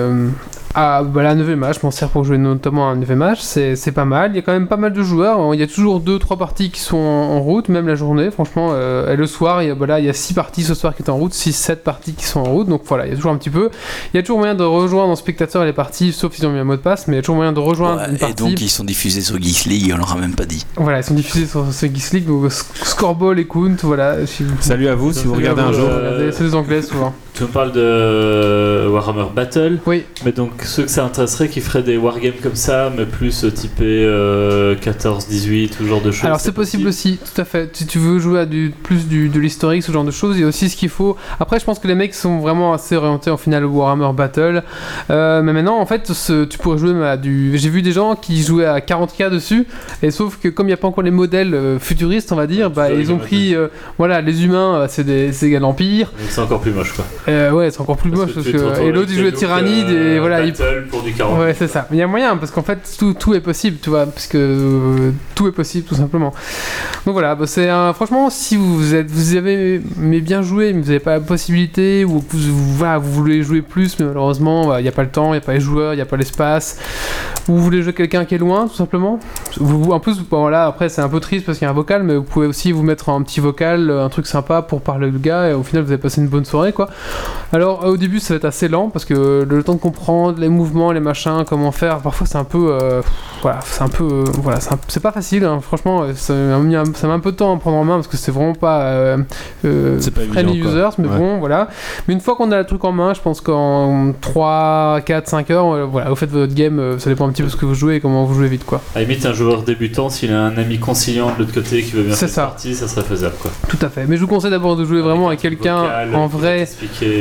euh, à bah, la 9 match. Je m'en sers pour jouer notamment à un 9 match, c'est c'est pas mal. Il y a quand même pas mal de joueurs. Il y a toujours 2-3 parties qui sont en, route, même la journée, franchement. euh, et le soir, il y a, voilà, il y a 6 parties ce soir qui sont en route, 6-7 parties qui sont en route. Donc voilà, il y a toujours un petit peu. Il y a toujours moyen de rejoindre en spectateur les parties, sauf s'ils ont mis un mot de passe, mais il y a toujours moyen de rejoindre
Ouais,
une
et donc, ils sont diffusés sur Geeks League, on leur a même pas dit.
Voilà, ils sont diffusés sur ce Geeks League, donc Sc- Scoreball et Count, voilà. si vous-
Salut à vous si vous
Salut
regardez un jour.
euh, C'est des anglais souvent.
Tu me parles de Warhammer Battle,
Oui.
mais donc ceux que ça intéresserait qui feraient des wargames comme ça, mais plus euh, typé euh, 14-18 ou ce genre de choses.
Alors c'est possible aussi, tout à fait. Si tu veux jouer à du plus du, de l'historique, ce genre de choses, il y a aussi ce qu'il faut. Après, je pense que les mecs sont vraiment assez orientés en finale Warhammer Battle. Euh, mais maintenant, en fait, ce- tu pourrais jouer à du. J'ai vu des gens qui jouaient à 40k dessus, et sauf que comme il n'y a pas encore les modèles euh, futuristes, on va dire,
Ouais,
bah ils ont pris, voilà, les humains, c'est des c'est égal empire.
Donc c'est encore plus moche quoi.
Euh, ouais, c'est encore plus moche parce que. il
des
jouait
looks,
Tyrannide
euh,
et voilà. il-
pour du 40.
Ouais, c'est ça. Mais il y a moyen parce qu'en fait tout, tout est possible, tu vois, parce que euh, tout est possible tout simplement. Donc voilà, bah, c'est un. Franchement, si vous êtes, vous avez mais bien joué, mais vous n'avez pas la possibilité ou que vous, vous- voilà, vous voulez jouer plus, mais malheureusement bah, il n'y a pas le temps, il n'y a pas les joueurs, il n'y a pas l'espace, ou vous voulez jouer quelqu'un qui est loin, tout simplement. Vous, en plus, bon, voilà, après c'est un peu triste parce qu'il y a un vocal, mais vous pouvez aussi vous mettre un petit vocal, un truc sympa pour parler le gars, et au final vous avez passé une bonne soirée, quoi. Alors au début ça va être assez lent parce que le temps de comprendre les mouvements, les machins, comment faire, parfois c'est un peu, euh, voilà, c'est un peu, euh, voilà, c'est pas facile. hein. franchement, euh, ça m'a un, peu de temps à prendre en main parce que c'est vraiment pas euh,
C'est pas
friendly
évident,
users, mais
Ouais.
bon, voilà. Mais une fois qu'on a le truc en main, je pense qu'en 3, 4, 5 heures, voilà, vous faites votre game, ça dépend un petit peu de ce que vous jouez et comment vous jouez vite, quoi.
À limite, un joueur débutant, s'il a un ami conciliant de l'autre côté qui veut bien faire
ça.
partie, ça serait faisable quoi.
Tout à fait. Mais je vous conseille d'abord de jouer vraiment avec quelqu'un en vrai.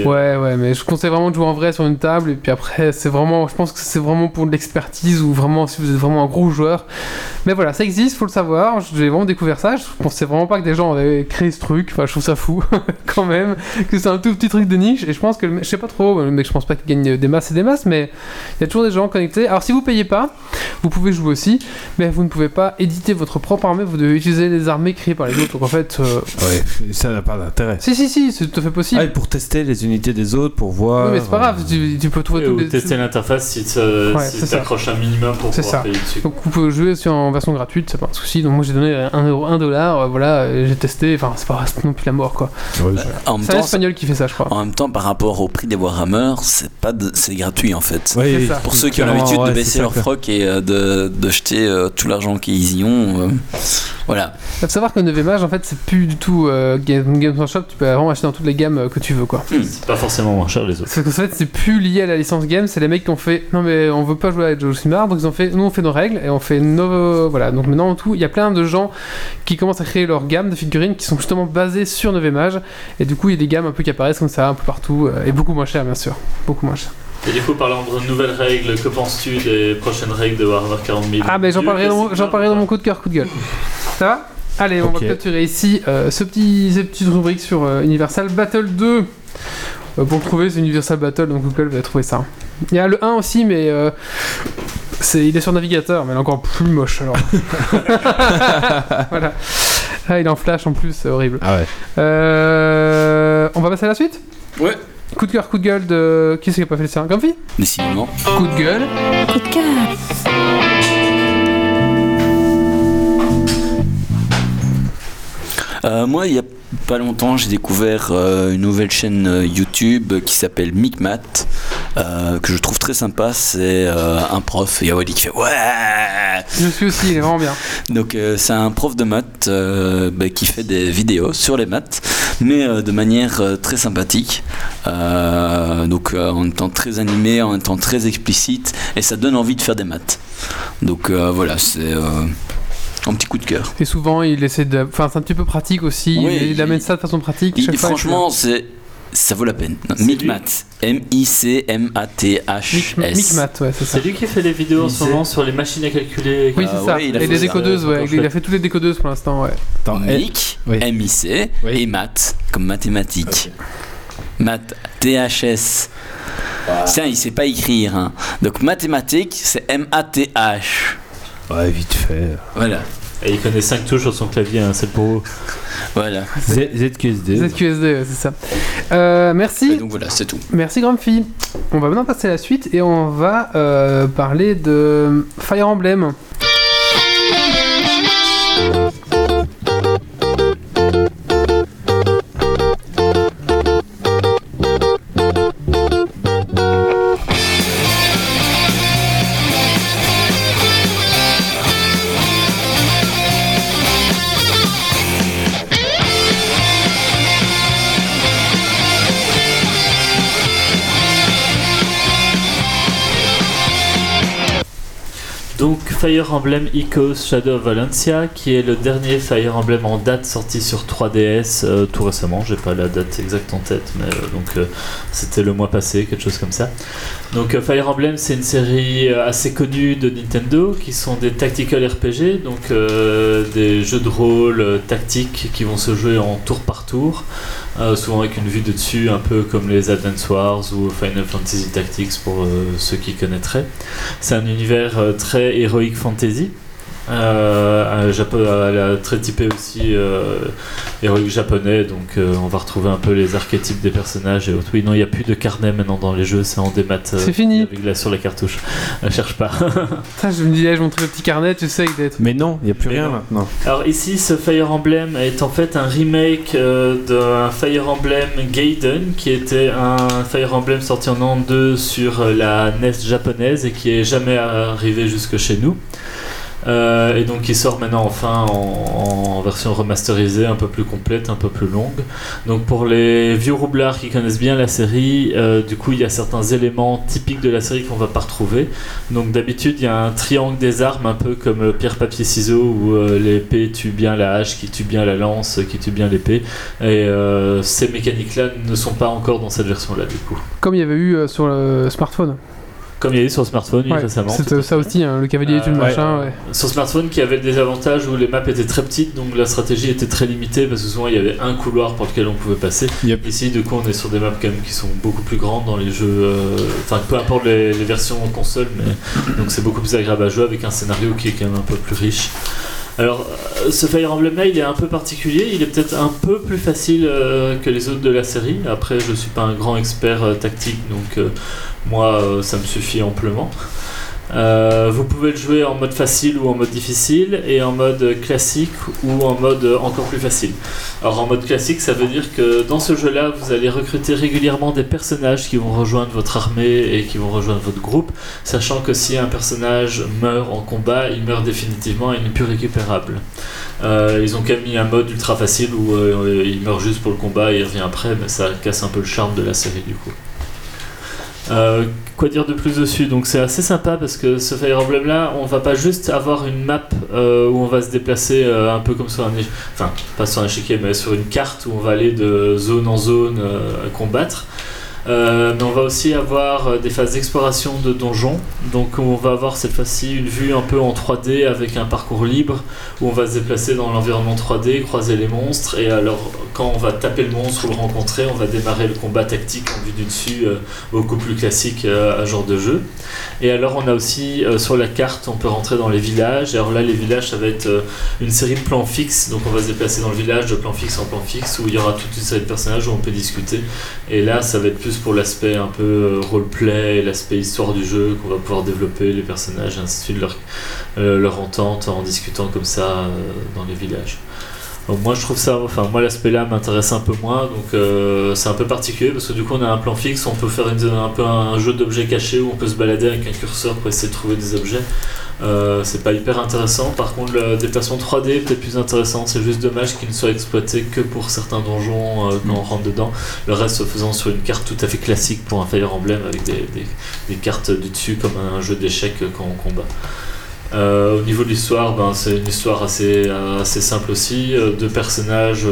Ouais, ouais, mais je conseille vraiment de jouer en vrai sur une table. Et puis après, c'est vraiment, je pense que c'est vraiment pour de l'expertise ou vraiment si vous êtes vraiment un gros joueur. Mais voilà, ça existe, faut le savoir. J'ai vraiment découvert ça. Je pensais vraiment pas que des gens avaient créé ce truc. Enfin, je trouve ça fou quand même que c'est un tout petit truc de niche. Et je pense que, je sais pas trop, mec, je pense pas qu'il gagne des masses et des masses, mais il y a toujours des gens connectés. Alors, si vous payez pas, vous pouvez jouer aussi, mais vous ne pouvez pas éditer votre propre armée. Vous devez utiliser les armées créées par les autres. Donc en fait, euh,
Ouais, ça n'a pas d'intérêt.
si, si, si, c'est tout à fait possible.
Ah, et pour tester les unités des autres, pour voir.
oui, mais c'est pas grave.
euh,
Tu, tu peux trouver
ou
les
tester l'interface si tu
Ouais,
si un minimum pour
C'est
pouvoir
ça.
payer dessus.
Donc vous pouvez jouer sur en version gratuite, c'est pas un souci. Donc moi j'ai donné 1 euro, 1 dollar, euh, voilà, j'ai testé. Enfin c'est pas non plus la mort quoi.
ouais,
En même,
C'est un
temps,
espagnol qui fait ça, je crois.
en même temps, par rapport au prix des Warhammer, c'est pas de- c'est gratuit en fait. Pour ceux qui ont l'habitude
ouais,
de baisser leur froc et euh, de, de jeter euh, tout l'argent qu'ils y ont, euh, voilà.
Faut savoir que 9 Mage en fait c'est plus du tout euh, Game- Games Workshop, tu peux vraiment acheter dans toutes les gammes euh, que tu veux quoi.
C'est pas forcément moins cher les autres.
Parce qu'en fait c'est plus lié à la licence game, c'est les mecs qui ont fait non mais on veut pas jouer avec Joe Simard, donc ils ont fait nous on fait nos règles et on fait nos voilà donc maintenant en tout il y a plein de gens qui commencent à créer leur gamme de figurines qui sont justement basées sur 9 Mage et du coup il y a des gammes un peu qui apparaissent comme ça un peu partout euh, et beaucoup moins cher bien sûr, beaucoup moins cher.
Et du coup, parlant de nouvelles règles, que penses-tu des prochaines règles de Warhammer 40 000
Ah, mais j'en parlerai, dans,
classique,
j'en parlerai dans
non
mon coup de cœur, coup de gueule. Ça va? Allez, on va clôturer ici euh, ce petit, ces petites rubriques sur euh, Universal Battle 2. Euh, pour le trouver, c'est Universal Battle, donc Google va trouver ça. Il y a le 1 aussi, mais euh, c'est, il est sur navigateur, mais il est encore plus moche alors. voilà. Ah, il est en flash en plus, c'est horrible.
Ah ouais.
Euh, on va passer à la suite?
Ouais.
Coup de cœur, coup de gueule de. Qui c'est qui a pas fait le sien? Grumpy?
Décidément.
Coup de gueule.
Coup de cœur.
Euh, moi, il y a pas longtemps, j'ai découvert euh, une nouvelle chaîne euh, YouTube qui s'appelle Micmat, euh, que je trouve très sympa. C'est un prof, Yawali, qui fait ouais.
Je suis aussi, il est vraiment bien.
Donc c'est un prof de maths bah, qui fait des vidéos sur les maths, mais de manière très sympathique. Donc en étant très animé, en étant très explicite, et ça donne envie de faire des maths. Donc voilà, c'est euh, un petit coup de cœur.
Et souvent, il essaie de. Enfin, c'est un petit peu pratique aussi.
Oui,
il, il
il-
amène ça de façon pratique. Fois,
franchement, c'est ça vaut la peine. Micmat, M-I-C-M-A-T-H-S.
Mic- Micmat, ouais, c'est ça.
C'est lui qui fait les vidéos en ce
Il
moment sur les machines à calculer.
Oui,
Ah
c'est ça.
ouais, il a
et
fait
les
ça.
décodeuses, ouais. Il a fait toutes les décodeuses pour l'instant, ouais.
Attends,
Mic,
oui.
M-I-C,
Oui.
et maths, comme mathématiques. Math, T-H-S. Tiens, il sait pas écrire. hein. Donc mathématiques, c'est M-A-T-H.
Ouais, vite fait.
Voilà.
Et il connaît 5 touches sur son clavier, hein, c'est le pour
Voilà.
Z- ZQSD.
ZQSD, ouais, c'est ça. Euh,
Et
merci.
donc voilà, c'est tout.
Merci, Grumpy. On va maintenant passer à la suite et on va euh, parler de Fire Emblem.
Fire Emblem Echoes Shadow of Valencia, qui est le dernier Fire Emblem en date sorti sur 3DS euh, tout récemment. J'ai pas la date exacte en tête, mais euh, donc euh, c'était le mois passé, quelque chose comme ça. Donc euh, Fire Emblem, c'est une série euh, assez connue de Nintendo, qui sont des tactical RPG, donc euh, des jeux de rôle tactiques qui vont se jouer en tour par tour. souvent avec une vue de dessus, un peu comme les Advance Wars ou Final Fantasy Tactics pour ceux qui connaîtraient. C'est un univers très héroïque fantasy. Euh, euh, très typé aussi euh, héroïque japonais, donc euh, on va retrouver un peu les archétypes des personnages et autres. Oui, non, il n'y a plus de carnet maintenant dans les jeux, c'est en démat. euh,
C'est fini.
Avec la, sur la cartouche. Euh, cherche pas.
Ça, je me disais, je montrais le petit carnet, tu sais, avec des.
Mais non, il n'y a plus
Mais
rien
non.
maintenant.
Alors ici, ce Fire Emblem est en fait un remake euh, d'un Fire Emblem Gaiden, qui était un Fire Emblem sorti en an 2 sur la NES japonaise et qui est jamais arrivé jusque chez nous. Euh, et donc il sort maintenant enfin en, version remasterisée, un peu plus complète, un peu plus longue. Donc pour les vieux roublards qui connaissent bien la série, euh, du coup il y a certains éléments typiques de la série qu'on va pas retrouver. Donc d'habitude il y a un triangle des armes, un peu comme le pierre papier ciseaux où euh, l'épée tue bien la hache, qui tue bien la lance, qui tue bien l'épée. Et euh, ces mécaniques-là ne sont pas encore dans cette version-là du coup.
Comme il y avait eu euh, sur le smartphone.
Comme il y a eu sur smartphone oui,
Ouais,
récemment.
C'était ça aussi, hein, le cavalier et tout le
Euh,
machin, ouais.
Sur smartphone qui avait des avantages où les maps étaient très petites, donc la stratégie était très limitée parce que souvent il y avait un couloir pour lequel on pouvait passer.
Yep.
Ici, du coup, on est sur des maps quand même qui sont beaucoup plus grandes dans les jeux. euh, Enfin, peu importe les, les versions console, mais donc c'est beaucoup plus agréable à jouer avec un scénario qui est quand même un peu plus riche. Alors, euh, ce Fire Emblem là, il est un peu particulier, il est peut-être un peu plus facile euh, que les autres de la série. Après, je suis pas un grand expert euh, tactique, donc euh, moi, euh, ça me suffit amplement. Euh, vous pouvez le jouer en mode facile ou en mode difficile, et en mode classique ou en mode encore plus facile. Alors en mode classique, ça veut dire que dans ce jeu-là, vous allez recruter régulièrement des personnages qui vont rejoindre votre armée et qui vont rejoindre votre groupe, sachant que si un personnage meurt en combat, il meurt définitivement et n'est plus récupérable. Euh, ils ont quand même mis un mode ultra facile où il meurt juste pour le combat et il revient après, mais ça casse un peu le charme de la série du coup. Euh, quoi dire de plus dessus Donc c'est assez sympa parce que ce Fire Emblem là, on va pas juste avoir une map euh, où on va se déplacer euh, un peu comme sur un enfin pas sur un échiquier mais sur une carte où on va aller de zone en zone combattre. Euh, mais on va aussi avoir euh, des phases d'exploration de donjons. Donc on va avoir cette fois-ci une vue un peu en 3D avec un parcours libre où on va se déplacer dans l'environnement 3D, croiser les monstres et alors quand on va taper le monstre ou le rencontrer, on va démarrer le combat tactique en vue du dessus, euh, beaucoup plus classique à genre de jeu. Et alors on a aussi sur la carte, on peut rentrer dans les villages. Et alors là les villages ça va être une série de plans fixes, donc on va se déplacer dans le village de plan fixe en plan fixe où il y aura toute une série de personnages où on peut discuter. Et là, ça va être plus pour l'aspect un peu euh, roleplay, l'aspect histoire du jeu, qu'on va pouvoir développer les personnages, ainsi de suite, leur, euh, leur entente en discutant comme ça euh, dans les villages. Moi, je trouve ça, enfin, moi, l'aspect là m'intéresse un peu moins, donc c'est un peu particulier parce que du coup, on a un plan fixe, on peut faire une- un peu un jeu d'objets cachés où on peut se balader avec un curseur pour essayer de trouver des objets. Euh, c'est pas hyper intéressant. Par contre, le déplacement 3D est peut-être plus intéressant. C'est juste dommage qu'il ne soit exploité que pour certains donjons euh, quand on rentre dedans. Le reste se faisant sur une carte tout à fait classique pour un Fire Emblem avec des, des- cartes du dessus comme un jeu d'échecs quand on combat. Euh, au niveau de l'histoire, ben, c'est une histoire assez, assez simple aussi. Deux personnages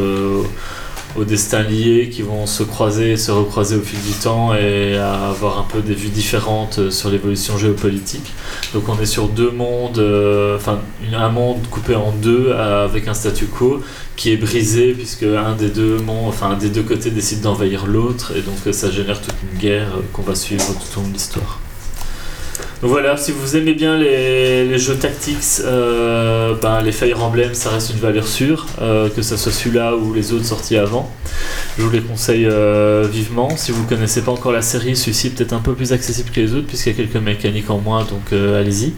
au destin lié qui vont se croiser et se recroiser au fil du temps et avoir un peu des vues différentes euh, sur l'évolution géopolitique. Donc on est sur deux mondes, euh, enfin un monde coupé en deux euh, avec un statu quo qui est brisé puisque un des deux mondes, enfin un des deux côtés décide d'envahir l'autre et donc ça génère toute une guerre qu'on va suivre tout au long de l'histoire. Donc voilà, si vous aimez bien les, jeux tactics, euh, ben, les Fire Emblem, ça reste une valeur sûre, euh, que ce soit celui-là ou les autres sortis avant. Je vous les conseille euh, vivement. Si vous ne connaissez pas encore la série, celui-ci est peut-être un peu plus accessible que les autres, puisqu'il y a quelques mécaniques en moins, donc allez-y.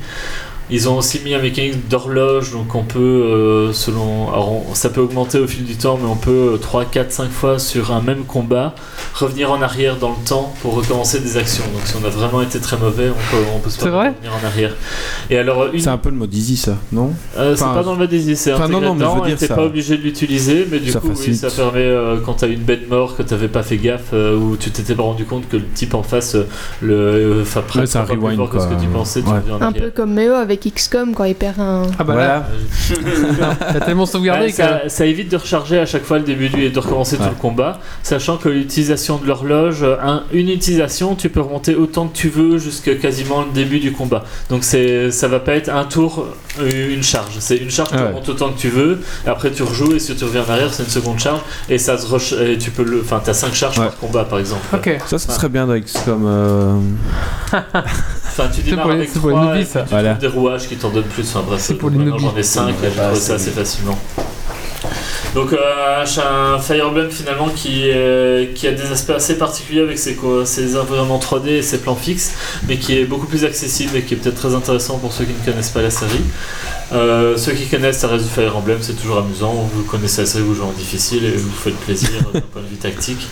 Ils ont aussi mis un mécanique d'horloge, donc on peut, euh, selon. Alors on- ça peut augmenter au fil du temps, mais on peut euh, 3, 4, 5 fois sur un même combat revenir en arrière dans le temps pour recommencer des actions. Donc si on a vraiment été très mauvais, on peut, on peut se
C'est
permettre
vrai
de revenir en arrière. Et alors, une
C'est un peu le mode easy, ça, non
euh, c'est
Enfin,
pas dans le mode easy, c'est
enfin, non, non, mais je veux dire,
t'es
ça-
pas obligé de l'utiliser, mais du
ça
coup, oui,
facilite.
ça permet euh, quand t'as une bête mort que t'avais pas fait gaffe euh, ou tu t'étais pas rendu compte que le type en face, euh, le, euh, enfin,
Ouais, c'est un
pas plus
rewind,
fort que ce
quoi.
que tu pensais, tu
Ouais.
reviens en
Un peu comme Méo avec avec XCOM quand il perd un.
Ah bah là, t'as tellement sauvegardé
Ouais,
que.
ça, ça évite de recharger à chaque fois le début du, et de recommencer tout le combat, sachant que l'utilisation de l'horloge, un- une utilisation, tu peux remonter autant que tu veux jusqu'à quasiment le début du combat. Donc c'est, ça va pas être un tour, euh, une charge. C'est une charge, tu
ouais.
remontes autant que tu veux, et après tu rejoues et si tu reviens en arrière, c'est une seconde charge et ça se et tu peux le, enfin t'as 5 charges
Ouais.
par combat par exemple.
Ok.
Ça, ça serait bien dans XCOM. euh,
Enfin tu démarres avec
c'est pour les
3
newbies,
et
ça.
Voilà.
des rouages qui t'en donnent plus. Enfin bref,
C'est pour les
maintenant, j'en ai 5 et j'ai trouvé ça assez facilement. Donc euh, un Fire Emblem finalement qui, euh, qui a des aspects assez particuliers avec ses environnements 3D et ses plans fixes, mais qui est beaucoup plus accessible et qui est peut-être très intéressant pour ceux qui ne connaissent pas la série. Euh, ceux qui connaissent, ça reste du Fire Emblem, c'est toujours amusant. Vous connaissez la série, vous jouez en difficile et vous faites plaisir d'un point de vue tactique.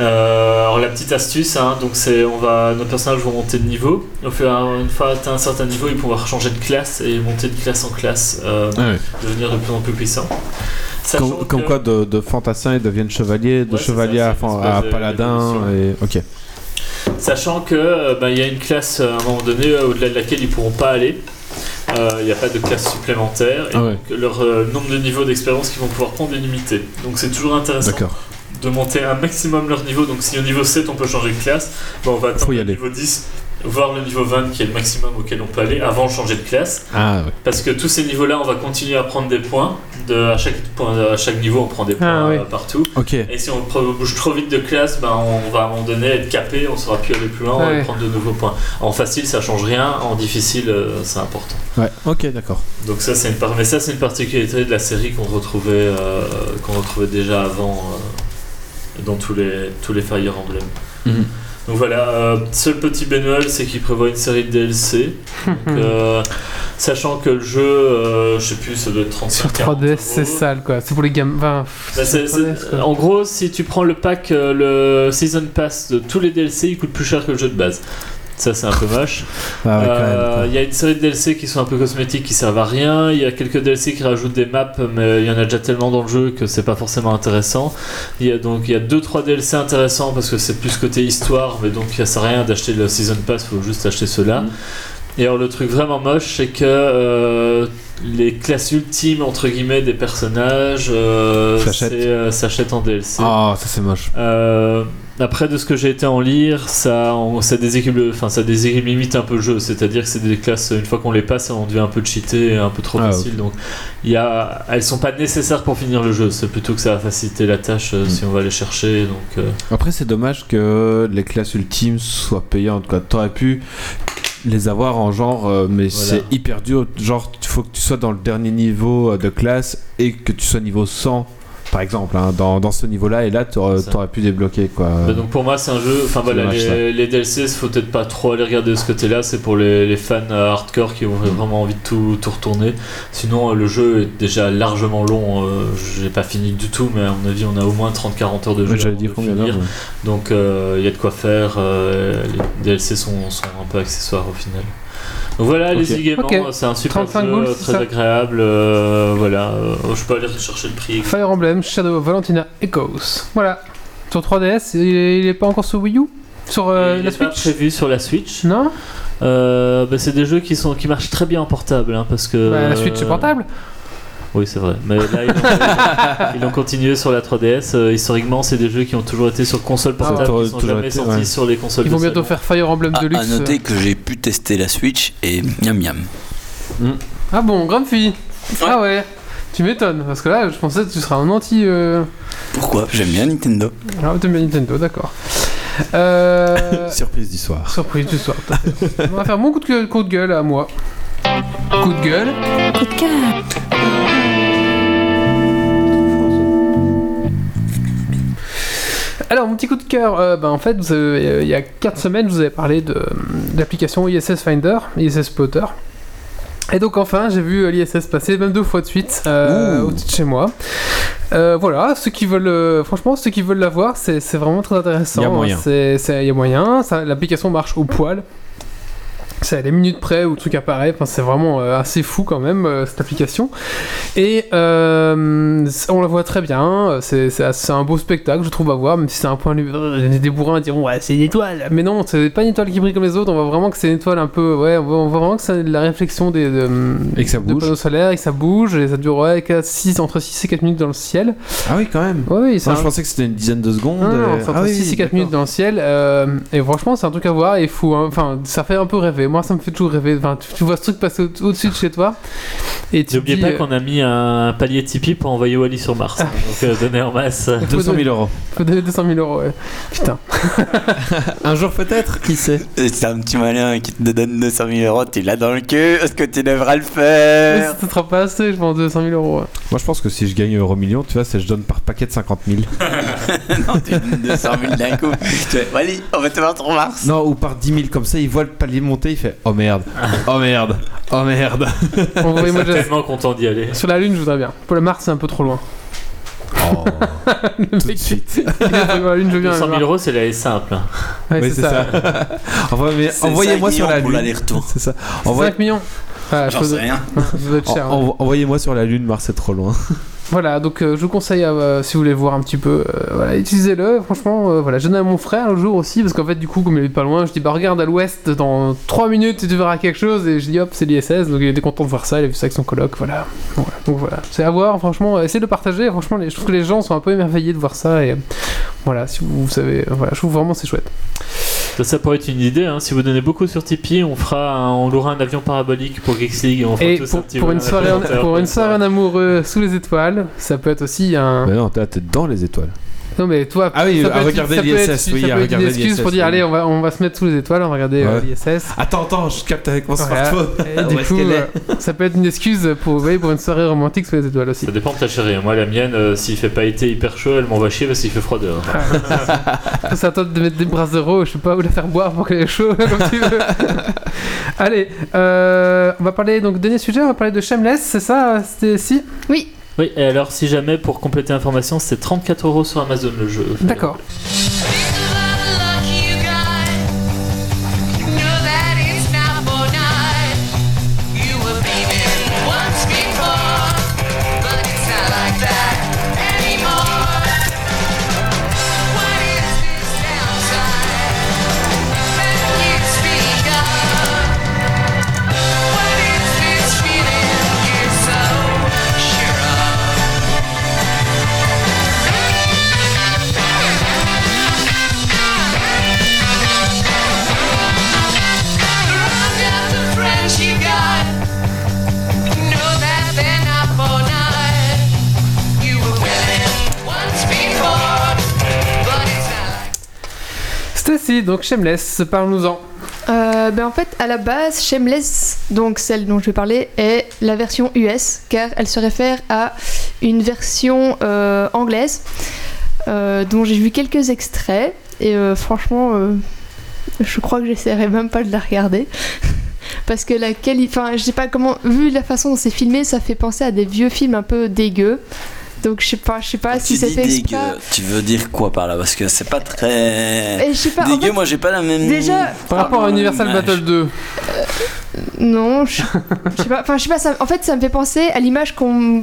Euh, alors la petite astuce, hein, donc c'est on va nos personnages vont monter de niveau. Au fur et à- une fois atteint un certain niveau, ils pouvoir changer de classe et monter de classe en classe, euh,
ah
devenir de plus en plus puissants.
Comme, quoi, de, de fantassin, ils deviennent chevaliers, de
Ouais,
chevalier
ça,
à, à paladin. Et... Ok.
Sachant que euh, bah, il y a une classe à un moment donné au-delà de laquelle ils pourront pas aller. Euh, Il n'y a pas de classe supplémentaire et
Ah ouais.
donc leur euh, nombre de niveaux d'expérience qu'ils vont pouvoir prendre est limité. Donc c'est toujours intéressant
D'accord.
De monter un maximum leur niveau. Donc si au niveau 7 on peut changer de classe, bah, on va
y
le niveau 10, voire le niveau 20 qui est le maximum auquel on peut aller avant de changer de classe.
Ah ouais.
Parce que tous ces niveaux-là, on va continuer à prendre des points. De, à, chaque, point- à chaque niveau, on prend des points
Ah, oui.
euh, partout.
Ok.
Et si on bouge trop vite de classe, ben on va à un moment donné être capé, on saura plus aller plus loin, on
Ouais.
va prendre de nouveaux points. En facile, ça change rien, en difficile, euh, c'est important.
Ouais. Ok, d'accord.
Donc ça, c'est une par- mais ça, c'est une particularité de la série qu'on retrouvait, euh, qu'on retrouvait déjà avant euh, dans tous les tous les Fire Emblem.
Mhm.
Donc voilà, euh, seul petit bémol, c'est qu'il prévoit une série de DLC. Donc, euh, sachant que le jeu, euh, je sais plus, ça doit être 35
Sur 3DS, c'est sale quoi. C'est pour les gamins. Enfin,
bah, c'est-
sur 3DS,
c'est-
quoi.
en gros, si tu prends le pack, euh, le Season Pass de tous les DLC, il coûte plus cher que le jeu de base. Ça, c'est un peu moche.
Ah ouais,
Euh. Il y a une série de DLC qui sont un peu cosmétiques, qui servent à rien. Il y a quelques DLC qui rajoutent des maps, mais il y en a déjà tellement dans le jeu que c'est pas forcément intéressant. Il y a donc il y a 2-3 DLC intéressants parce que c'est plus côté histoire, mais donc ça sert à rien d'acheter le Season Pass, faut juste acheter ceux-là.
Mm.
Et alors le truc vraiment moche, c'est que euh, les classes ultimes entre guillemets des personnages euh,
S'achètent.
euh, en DLC.
Ah, ça c'est moche.
Euh, après, de ce que j'ai été en lire, ça, on- ça déséquilibre, enfin, ça déséquilibre limite un peu le jeu. C'est-à-dire que c'est des classes, une fois qu'on les passe, on devient un peu cheaté, un peu trop
Ah,
facile. Donc, il y a, elles sont pas nécessaires pour finir le jeu. C'est plutôt que ça va faciliter la tâche euh,
Mm.
si on va les chercher. Donc, euh,
Après, c'est dommage que les classes ultimes soient payantes. T'aurais pu les avoir en genre, euh, mais
Voilà.
c'est hyper dur. Genre, il faut que tu sois dans le dernier niveau de classe et que tu sois niveau 100, par exemple, hein, dans, dans ce niveau-là. Et là, t'aurais
ça.
t'aurais pu débloquer. Quoi.
bah, donc pour moi, c'est un jeu. Enfin voilà, les, les DLC, faut peut-être pas trop aller regarder de ce côté-là. C'est pour les, les fans euh, hardcore qui ont vraiment envie de tout, tout retourner. Sinon, euh, le jeu est déjà largement long. euh, J'ai pas fini du tout, mais à mon avis, on a au moins 30-40 heures de jeu.
J'allais dire combien d'heures
Donc il y a de quoi faire. euh, les DLC sont, sont un peu accessoires au final. Voilà,
Ok.
les gaiement,
Ok.
c'est un super
35
jeu, très
ça
agréable. euh, voilà, euh, je peux aller chercher le prix.
Fire Emblem Shadow of Valentina Echoes. Voilà. Sur 3DS, il est, il est pas encore sur Wii U? Sur euh,
Il
la
est pas
Switch?
prévu sur la Switch.
Non?
Euh, bah, c'est des jeux qui sont qui marchent très bien en portable, hein, parce que.
Bah, La Switch c'est portable
Oui, c'est vrai. Mais là, ils ont, ils ont continué sur la 3DS. Euh, historiquement, c'est des jeux qui ont toujours été sur console portable,
Ah,
qui sont jamais
été,
sortis
ouais.
sur les consoles.
Ils vont bientôt faire Fire Emblem
Ah,
Deluxe.
à noter que j'ai pu tester la Switch et miam miam.
Ah bon, Grumpy? Ah ouais Tu m'étonnes, parce que là, je pensais que tu serais un anti... Euh...
Pourquoi? J'aime bien Nintendo.
Ah, t'aimes bien Nintendo, d'accord. Euh...
Surprise.
Surprise du soir. tout à fait. On va faire mon coup de gueule, coup de gueule à moi. Coup de gueule.
Coup de cœur.
Alors, mon petit coup de cœur, euh, ben, en fait, vous avez- euh, il y a 4 semaines, je vous avais parlé de, de l'application ISS Finder, ISS Plotter. Et donc, enfin, j'ai vu euh, l'ISS passer, même deux fois de suite, euh, au-dessus de chez moi. Euh, voilà, ceux qui veulent, euh, franchement, ceux qui veulent la voir, c'est c'est vraiment très intéressant.
Il y a moyen.
C'est- c'est- Il y a moyen, ça- l'application marche au poil. C'est à des minutes près où le truc apparaît. Enfin, c'est vraiment euh, assez fou quand même euh, cette application. Et euh, on la voit très bien. C'est un beau spectacle, je trouve à voir. Même si c'est un point des bourrins diront ouais c'est une étoile. Mais non, c'est pas une étoile qui brille comme les autres. On voit vraiment que c'est une étoile un peu. Ouais, on voit, vraiment que c'est la réflexion des de,
Et que ça bouge.
panneaux solaires et que ça bouge et ça dure ouais, 4, 6, entre 6 et 4 minutes dans le ciel.
Ah oui, quand même.
Ouais, oui,
Moi,
un-
je pensais que c'était une dizaine de secondes.
non, non, c'est entre
ah oui,
6 et 4
d'accord.
minutes dans le ciel. euh, et franchement, c'est un truc à voir et fou. hein. Enfin, ça fait un peu rêver. Moi, ça me fait toujours rêver. Enfin, tu, tu vois ce truc passer au- au-dessus de chez toi. Et
N'oubliez pas
euh,
qu'on a mis un palier Tipeee pour envoyer Wally sur Mars. hein, donc euh, donner en masse.
200 000 euros.
faut donner 200 000 euros. ouais. Putain.
Un jour peut-être, qui sait
Et C'est un petit malin qui te donne 200 000 euros, tu l'as dans le cul, est-ce que tu devras le
Mais
faire
ça sera pas assez, je vends 200 000 euros. ouais.
Moi, je pense que si je gagne euro million, tu vois, c'est je donne par paquet de 50 000.
Non, tu donnes 200 000 d'un coup. Tu fais, Wally, on va te voir sur Mars.
Non, ou par 10 000, comme ça, il voit le palier monter, il fait Oh merde, oh merde, oh merde.
Je suis
déjà-
tellement content d'y aller.
Sur la Lune, je voudrais bien. Pour le Mars, c'est un peu trop loin.
Oh,
Le
tout de
mec,
suite.
la Lune, je viens.
200 000
le
euros, c'est la simple.
Ouais,
Oui,
c'est ça.
C'est
Envoyez-moi
5
sur la
millions pour
lune.
l'aller-retour.
C'est ça. Envoyez-
5 millions. Ah, je
J'en
peux-
sais rien.
cher.
en- en- Envoyez-moi sur la lune, Mars c'est trop loin.
Voilà, donc euh, je vous conseille, euh, si vous voulez voir un petit peu, euh, voilà, utilisez-le. Franchement, euh, voilà, j'ai donné à mon frère le jour aussi, parce qu'en fait, du coup, comme il est pas loin, je dis, bah regarde à l'ouest, dans 3 minutes, tu verras quelque chose, et je dis, hop, c'est l'ISS, donc il était content de voir ça, il a vu ça avec son coloc, voilà. Voilà, donc voilà, c'est à voir, franchement, euh, essayez de le partager, franchement, les- je trouve que les gens sont un peu émerveillés de voir ça, et euh, voilà, si vous, vous savez, euh, voilà, je trouve vraiment c'est chouette.
Ça, ça pourrait être une idée. hein. Si vous donnez beaucoup sur Tipeee, on fera, un- on louera un avion parabolique pour Geeks League et on fera
Et
tous
pour,
un petit
pour une
un
soirée, en, pour une soirée en amoureux sous les étoiles, ça peut être aussi un.
Mais non, t'es dans les étoiles.
Non mais toi,
Ah oui,
ça
à
peut être-
regarder
ça
l'ISS, oui,
ça
à
peut être une
regarder
excuse
l'ISS,
pour dire
oui.
allez, on va, on va se mettre sous les étoiles, on va regarder euh,
Ouais.
l'ISS.
Attends, attends, je capte avec mon
Voilà.
smartphone.
Et du
Où
coup, euh, ça peut être une excuse pour, oui, pour une soirée romantique sous les étoiles aussi.
Ça dépend de ta chérie. Moi, la mienne, euh, s'il fait pas été hyper chaud, elle m'envoie chier parce qu'il fait froid dehors.
C'est à toi de mettre des brasseros, je sais pas, ou de la faire boire pour qu'elle ait chaud, comme tu veux. Allez, euh, on va parler, donc, dernier sujet, on va parler de Shameless, c'est ça, c'était si?
Oui,
Oui, et alors, si jamais, pour compléter l'information, c'était 34 euros sur Amazon le jeu.
D'accord. Donc Shameless, parle-nous-en.
Euh, ben en fait, à la base, Shameless, donc celle dont je vais parler, est la version US, car elle se réfère à une version euh, anglaise, euh, dont j'ai vu quelques extraits, et franchement, je crois que j'essaierai même pas de la regarder. Parce que la qualité, enfin, je sais pas comment, vu la façon dont c'est filmé, ça fait penser à des vieux films un peu dégueux. Donc je sais pas, je sais pas si c'est fait exprès.
dégueu, tu veux dire quoi par là? Parce que c'est pas très.
Et je sais pas, en
dégueu,
fait,
moi j'ai pas la même.
déjà,
Par rapport à Universal
image.
Battle 2,
Non, je je sais pas. Enfin, je sais pas. Ça, en fait, ça me fait penser à l'image qu'on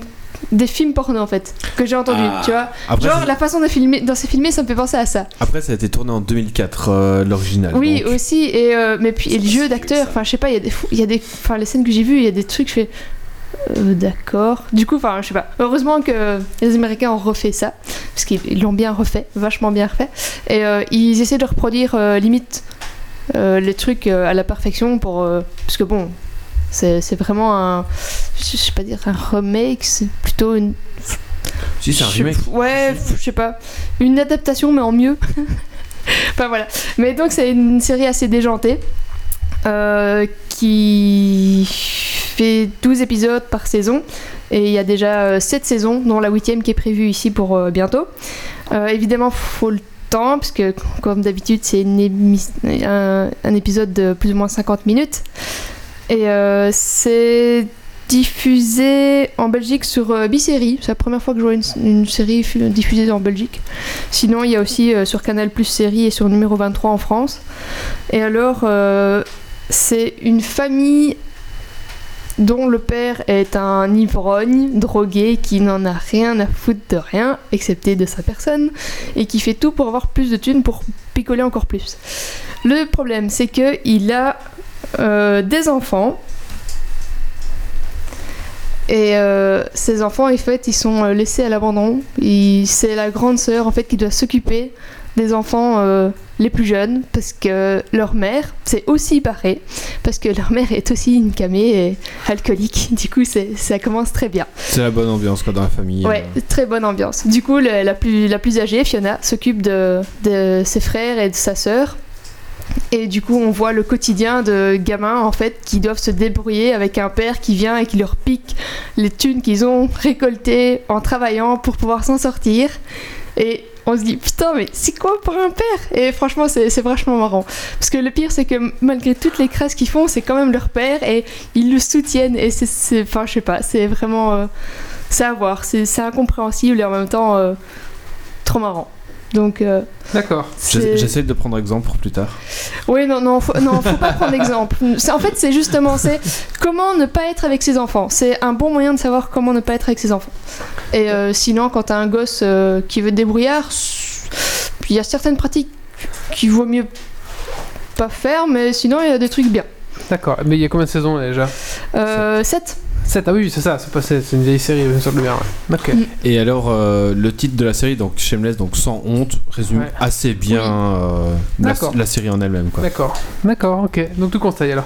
des films porno en fait que j'ai entendu.
Ah.
Tu vois.
Après,
Genre la façon de filmer, dans ces filmés, ça me fait penser à ça.
Après, ça a été tourné en 2004, euh, l'original.
Oui,
donc.
aussi. Et euh, mais puis et le jeu d'acteur. Enfin, je sais pas. Il y a des, il y a des. Enfin, les scènes que j'ai vues, il y a des trucs. Je fais. Euh, D'accord. Du coup, enfin, je sais pas. Heureusement que les Américains ont refait ça, parce qu'ils ils l'ont bien refait, vachement bien refait. Et euh, ils essaient de reproduire euh, limite les trucs à la perfection pour, parce que bon, c'est vraiment un, je sais pas dire un remake, c'est plutôt une.
Si, c'est un
je-
remake.
Ouais, je sais pas, une adaptation mais en mieux. enfin voilà. Mais donc c'est une série assez déjantée. Euh, qui fait 12 épisodes par saison et il y a déjà 7 saisons dont la huitième qui est prévue ici pour euh, bientôt. Euh, évidemment, faut le temps parce que comme d'habitude c'est un, épisode de plus ou moins 50 minutes et euh, c'est diffusé en Belgique sur euh, Bisérie. C'est la première fois que je vois une, série diffusée en Belgique. Sinon, il y a aussi euh, sur Canal Plus série et sur numéro 23 en France. Et alors, euh, c'est une famille dont le père est un ivrogne, drogué, qui n'en a rien à foutre de rien, excepté de sa personne, et qui fait tout pour avoir plus de thunes pour picoler encore plus. Le problème, c'est que il a euh, des enfants. Et euh, ces enfants, en fait, ils sont euh, laissés à l'abandon. C'est la grande sœur, en fait, qui doit s'occuper des enfants les plus jeunes parce que leur mère, c'est aussi pareil, parce que leur mère est aussi une camée et alcoolique. Du coup, c'est- ça commence très bien.
C'est la bonne ambiance quoi dans la famille.
Ouais,
euh.
très bonne ambiance. Du coup, le- la, plus, la plus âgée, Fiona, s'occupe de, de ses frères et de sa sœur. Et du coup, on voit le quotidien de gamins en fait qui doivent se débrouiller avec un père qui vient et qui leur pique les thunes qu'ils ont récoltées en travaillant pour pouvoir s'en sortir. Et on se dit putain, mais c'est quoi pour un père? Et franchement, c'est c'est marrant. Parce que le pire, c'est que malgré toutes les crasses qu'ils font, c'est quand même leur père et ils le soutiennent. Et c'est- je sais pas, c'est vraiment. euh, c'est à voir. C'est c'est incompréhensible et en même temps euh, trop marrant. Donc, euh,
D'accord.
J'essaie de prendre exemple pour plus tard.
oui, non, non, faut, non, faut pas prendre exemple. C'est- En fait, c'est justement, c'est comment ne pas être avec ses enfants. C'est un bon moyen de savoir comment ne pas être avec ses enfants. Et euh, sinon, quand t'as un gosse euh, qui veut débrouillard, il y a certaines pratiques qu'il vaut mieux pas faire, mais sinon, il y a des trucs bien.
D'accord. Mais il y a combien de saisons déjà?
Euh, 7
7 Ah oui, c'est ça, c'est pas c'est c'est une vieille série, bien sûr, le bien. Ouais. Ok.
Mm.
Et alors, euh, le titre de la série, donc Shameless, donc sans honte, résume
Ouais.
assez bien euh, la, série en elle-même. quoi.
D'accord. D'accord, ok. Donc tu conseilles alors.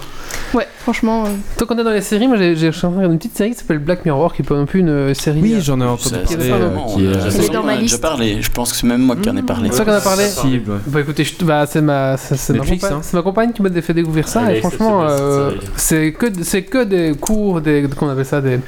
Ouais, franchement. euh,
Tant qu'on est dans les séries, moi j'ai j'ai- je suis en train de regarder une petite série qui s'appelle Black Mirror, qui est pas non plus une euh, série.
Oui, j'en ai entendu parler. euh, qui est-
euh,
dans ma liste.
parlé. Je pense que c'est même moi qui en ai parlé.
C'est ça qu'on a parlé
Possible, ouais.
Bah écoutez, je- bah, c'est ma, c'est- c'est ma,
Netflix,
compagne-
hein.
c'est ma compagne qui m'a fait découvrir ça et franchement c'est que c'est que des cours, des qu'on appelle ça des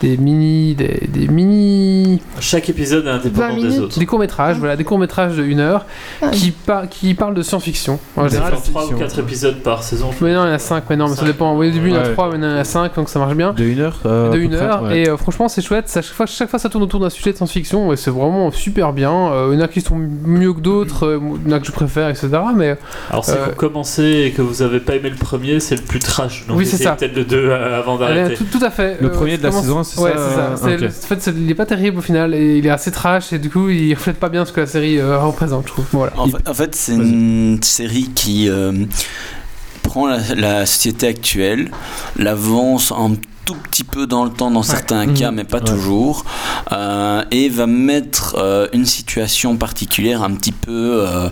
des mini des, des mini
Chaque épisode est
20
indépendant des autres.
des courts métrages, voilà des courts métrages de une heure
Ah.
qui par- qui parlent de science-fiction. En général,
genre 3 ou 4 épisodes par saison.
mais non il y en a 5 mais non mais ça dépend. Oui, au début il y en a
Ouais.
3 maintenant il y en a 5 donc ça marche bien.
De une heure euh,
de une
près,
heure
ouais.
et euh, franchement c'est chouette ça, chaque, fois, chaque fois ça tourne autour d'un sujet de science-fiction et c'est vraiment super bien Euh, il y en a qui sont mieux que d'autres euh, il y en a que je préfère etc mais
Alors si
Euh,
vous commencez et que vous avez pas aimé le premier, c'est le plus trash. Donc
Oui, c'est ça.
peut-être le 2 avant
Euh,
d'arrêter.
tout, tout à fait.
Le
Euh,
premier de la saison, c'est
ouais,
ça,
c'est ça. en fait, il est pas terrible au final et il est assez trash et du coup il reflète pas bien ce que la série euh, représente, je trouve. Voilà.
En fait, en fait, c'est une série qui euh, prend la, la société actuelle, l'avance un tout petit peu dans le temps dans certains
Mhm.
cas, mais pas
Ouais.
toujours, euh, et va mettre euh, une situation particulière un petit peu euh,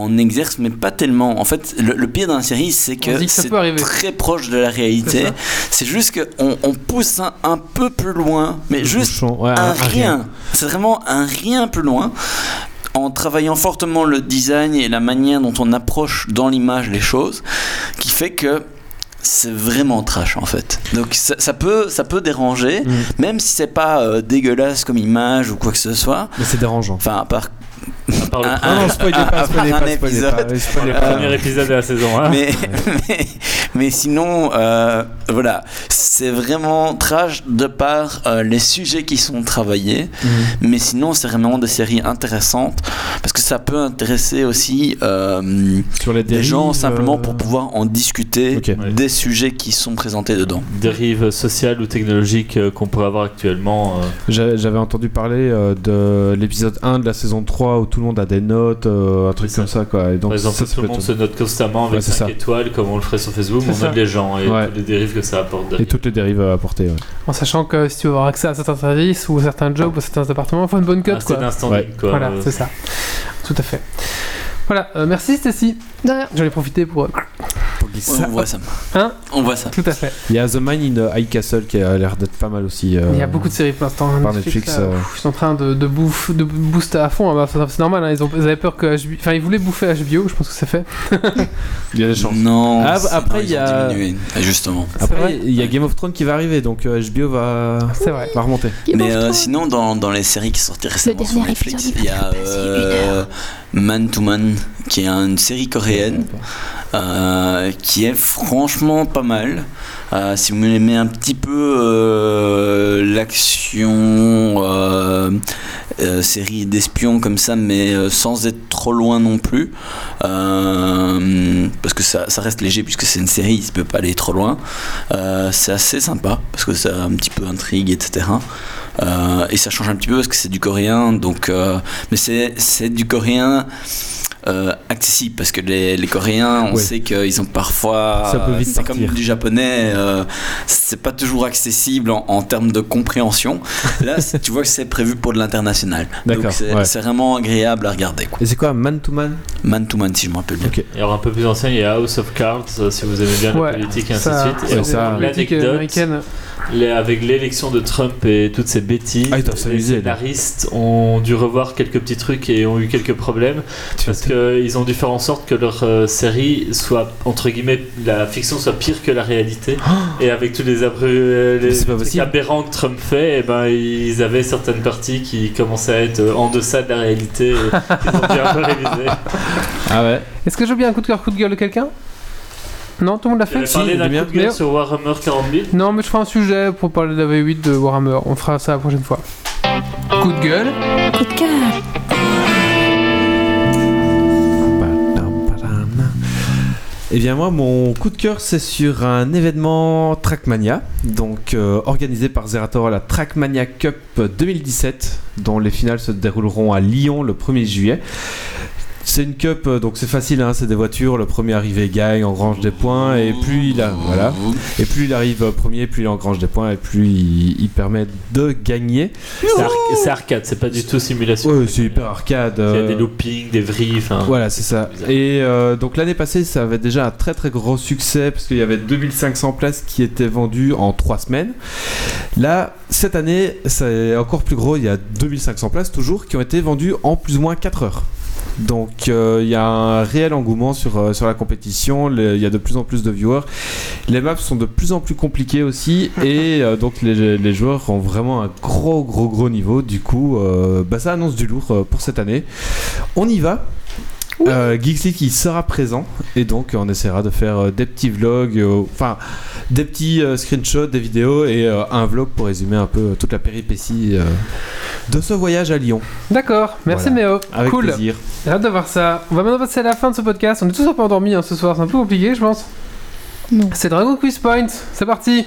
en exerce, mais pas tellement. En fait, le, le pire dans la série, c'est que c'est très proche de la réalité. C'est juste qu'on on pousse un, un peu plus loin, mais
Le
juste
bouchon, ouais,
un rien. C'est vraiment un rien plus loin. En travaillant fortement le design et la manière dont on approche dans l'image les choses, qui fait que c'est vraiment trash en fait. Donc ça, ça peut, ça peut déranger,
Mm.
même si c'est pas euh, dégueulasse comme image ou quoi que ce soit.
Mais c'est dérangeant.
Enfin, à part.
À part le
un-
premier.
Ah non, spoilez
un-
pas, spoilez
un
pas, spoilez pas,
premier épisode de la saison 1.
Mais, mais, mais sinon, euh, voilà, c'est vraiment trash de par euh, les sujets qui sont travaillés.
Mhm.
Mais sinon, c'est vraiment des séries intéressantes parce que ça peut intéresser aussi euh,
Sur les
des
dérives,
gens simplement
euh,
pour pouvoir en discuter.
Ouais.
des sujets qui sont présentés dedans.
Dérive sociale ou technologique euh, qu'on pourrait avoir actuellement. euh,
J'a- J'avais entendu parler euh, de l'épisode 1 de la saison 3 où tout le monde a des notes, euh, un truc comme ça quoi. Et donc,
Par exemple,
ça, ça
tout le monde se note constamment avec
Ouais, c'est
5
ça.
étoiles comme on le ferait sur Facebook, on
ça.
note les gens et
Ouais.
toutes les dérives que ça apporte.
Et toutes les dérives à apporter. ouais.
En sachant que si tu veux avoir accès à certains services ou certains jobs ou certains appartements, il faut une bonne cut
Ah, c'est
quoi.
quoi.
Voilà,
Euh,
c'est ça. Tout à fait. Voilà, euh, merci Stacy.
De rien.
J'en ai profité pour. euh,
Ouais,
ça.
on voit ça.
Hein
on voit ça.
Tout à fait.
Il y a The Mine in High Castle qui a l'air d'être pas mal aussi. euh,
Il y a beaucoup de séries pour l'instant.
par Netflix,
là,
euh.
Ils sont en train de, de, bouffe, de booster à fond. Ah bah, c'est normal, hein, ils, ont, ils avaient peur que HBO. Enfin, ils voulaient bouffer HBO, je pense que c'est fait.
Il y a des chances.
Non.
Ah,
c'est-
après,
non,
il y a-
diminué, justement.
Après, il y a Game of Thrones qui va arriver, donc HBO va,
C'est vrai.
va remonter.
Game
Mais euh, sinon, dans, dans les séries qui sont sorties récemment sur
dernier
Netflix, il y a Man to Man, qui est une série coréenne euh, qui est franchement pas mal. Euh, si vous aimez un petit peu euh, l'action, série d'espions comme ça, mais sans être trop loin non plus, parce que ça, ça reste léger puisque c'est une série, il ne peut pas aller trop loin. C'est assez sympa parce que ça a un petit peu intrigue, etc. Euh, et ça change un petit peu parce que c'est du coréen, donc euh, mais c'est c'est du coréen. euh, accessible parce que les, les Coréens, on
Ouais.
sait qu'ils ont parfois.
Ça peut vite
c'est comme du japonais, euh, c'est pas toujours accessible en, en termes de compréhension. Là, tu vois que c'est prévu pour de l'international.
D'accord,
Donc c'est
ouais.
vraiment agréable à regarder. Quoi.
Et c'est quoi, man to man?
Man to man, si je me rappelle bien.
Ok.
Et alors un peu plus ancien, il y a House of Cards, si vous aimez bien
Ouais,
la politique et ainsi de suite. Et
ça,
alors,
politique
l'anecdote,
américaine.
Les- avec l'élection de Trump et toutes ces bêtises,
Ah,
les
là.
scénaristes ont dû revoir quelques petits trucs et ont eu quelques problèmes parce qu'ils ont dû faire en sorte que leur euh, série soit, entre guillemets, la fiction soit pire que la réalité. et avec tous les, euh, les aberrants que Trump fait, et ben, ils avaient certaines parties qui commençaient à être en deçà de la réalité et ils ont dû un peu réviser.
Ah ouais
Est-ce que j'ai bien un coup de cœur, coup de gueule de quelqu'un? Non, tout le monde l'a fait
parlé
Si,
d'un coup de gueule sur Warhammer 40 000.
Non, mais je ferai un sujet pour parler de la V8 de Warhammer. On fera ça la prochaine fois. Coup de gueule.
Coup de cœur.
Eh bien moi, mon coup de cœur, c'est sur un événement Trackmania, donc euh, organisé par Zerator, la Trackmania Cup 2017, dont les finales se dérouleront à Lyon le 1er juillet. C'est une cup, euh, donc c'est facile, hein, c'est des voitures, le premier arrivé gagne, engrange des points, et plus il a, voilà, et plus il arrive euh, premier, plus il engrange des points, et plus il, il permet de gagner.
C'est ar- c'est arcade, c'est pas du tout simulation.
Ouais, c'est hyper arcade.
Il y a
euh,
des loopings, des vrilles, enfin.
Voilà, c'est ça. Et euh, donc l'année passée, ça avait déjà un très très gros succès parce qu'il y avait 2500 places qui étaient vendues en 3 semaines. Là, cette année, c'est encore plus gros. Il y a 2500 places toujours qui ont été vendues en plus ou moins 4 heures. Donc euh, il y a un réel engouement sur, euh, la compétition, il y a de plus en plus de viewers. Les maps sont de plus en plus compliquées aussi et euh, donc les, joueurs ont vraiment un gros gros gros niveau. Du coup, bah, ça annonce du lourd pour cette année. On y va. Euh, Geeks League, il sera présent et donc on essaiera de faire euh, des petits vlogs, euh, enfin des petits euh, screenshots, des vidéos et euh, un vlog pour résumer un peu toute la péripétie euh, de ce voyage à Lyon.
D'accord, merci
Voilà.
Méo.
Avec
cool.
plaisir.
J'ai hâte de voir ça. On va maintenant passer à la fin de ce podcast. On est tous un peu endormis hein, ce soir, c'est un peu compliqué, je pense.
Non.
C'est Dragon Quiz Point, c'est parti.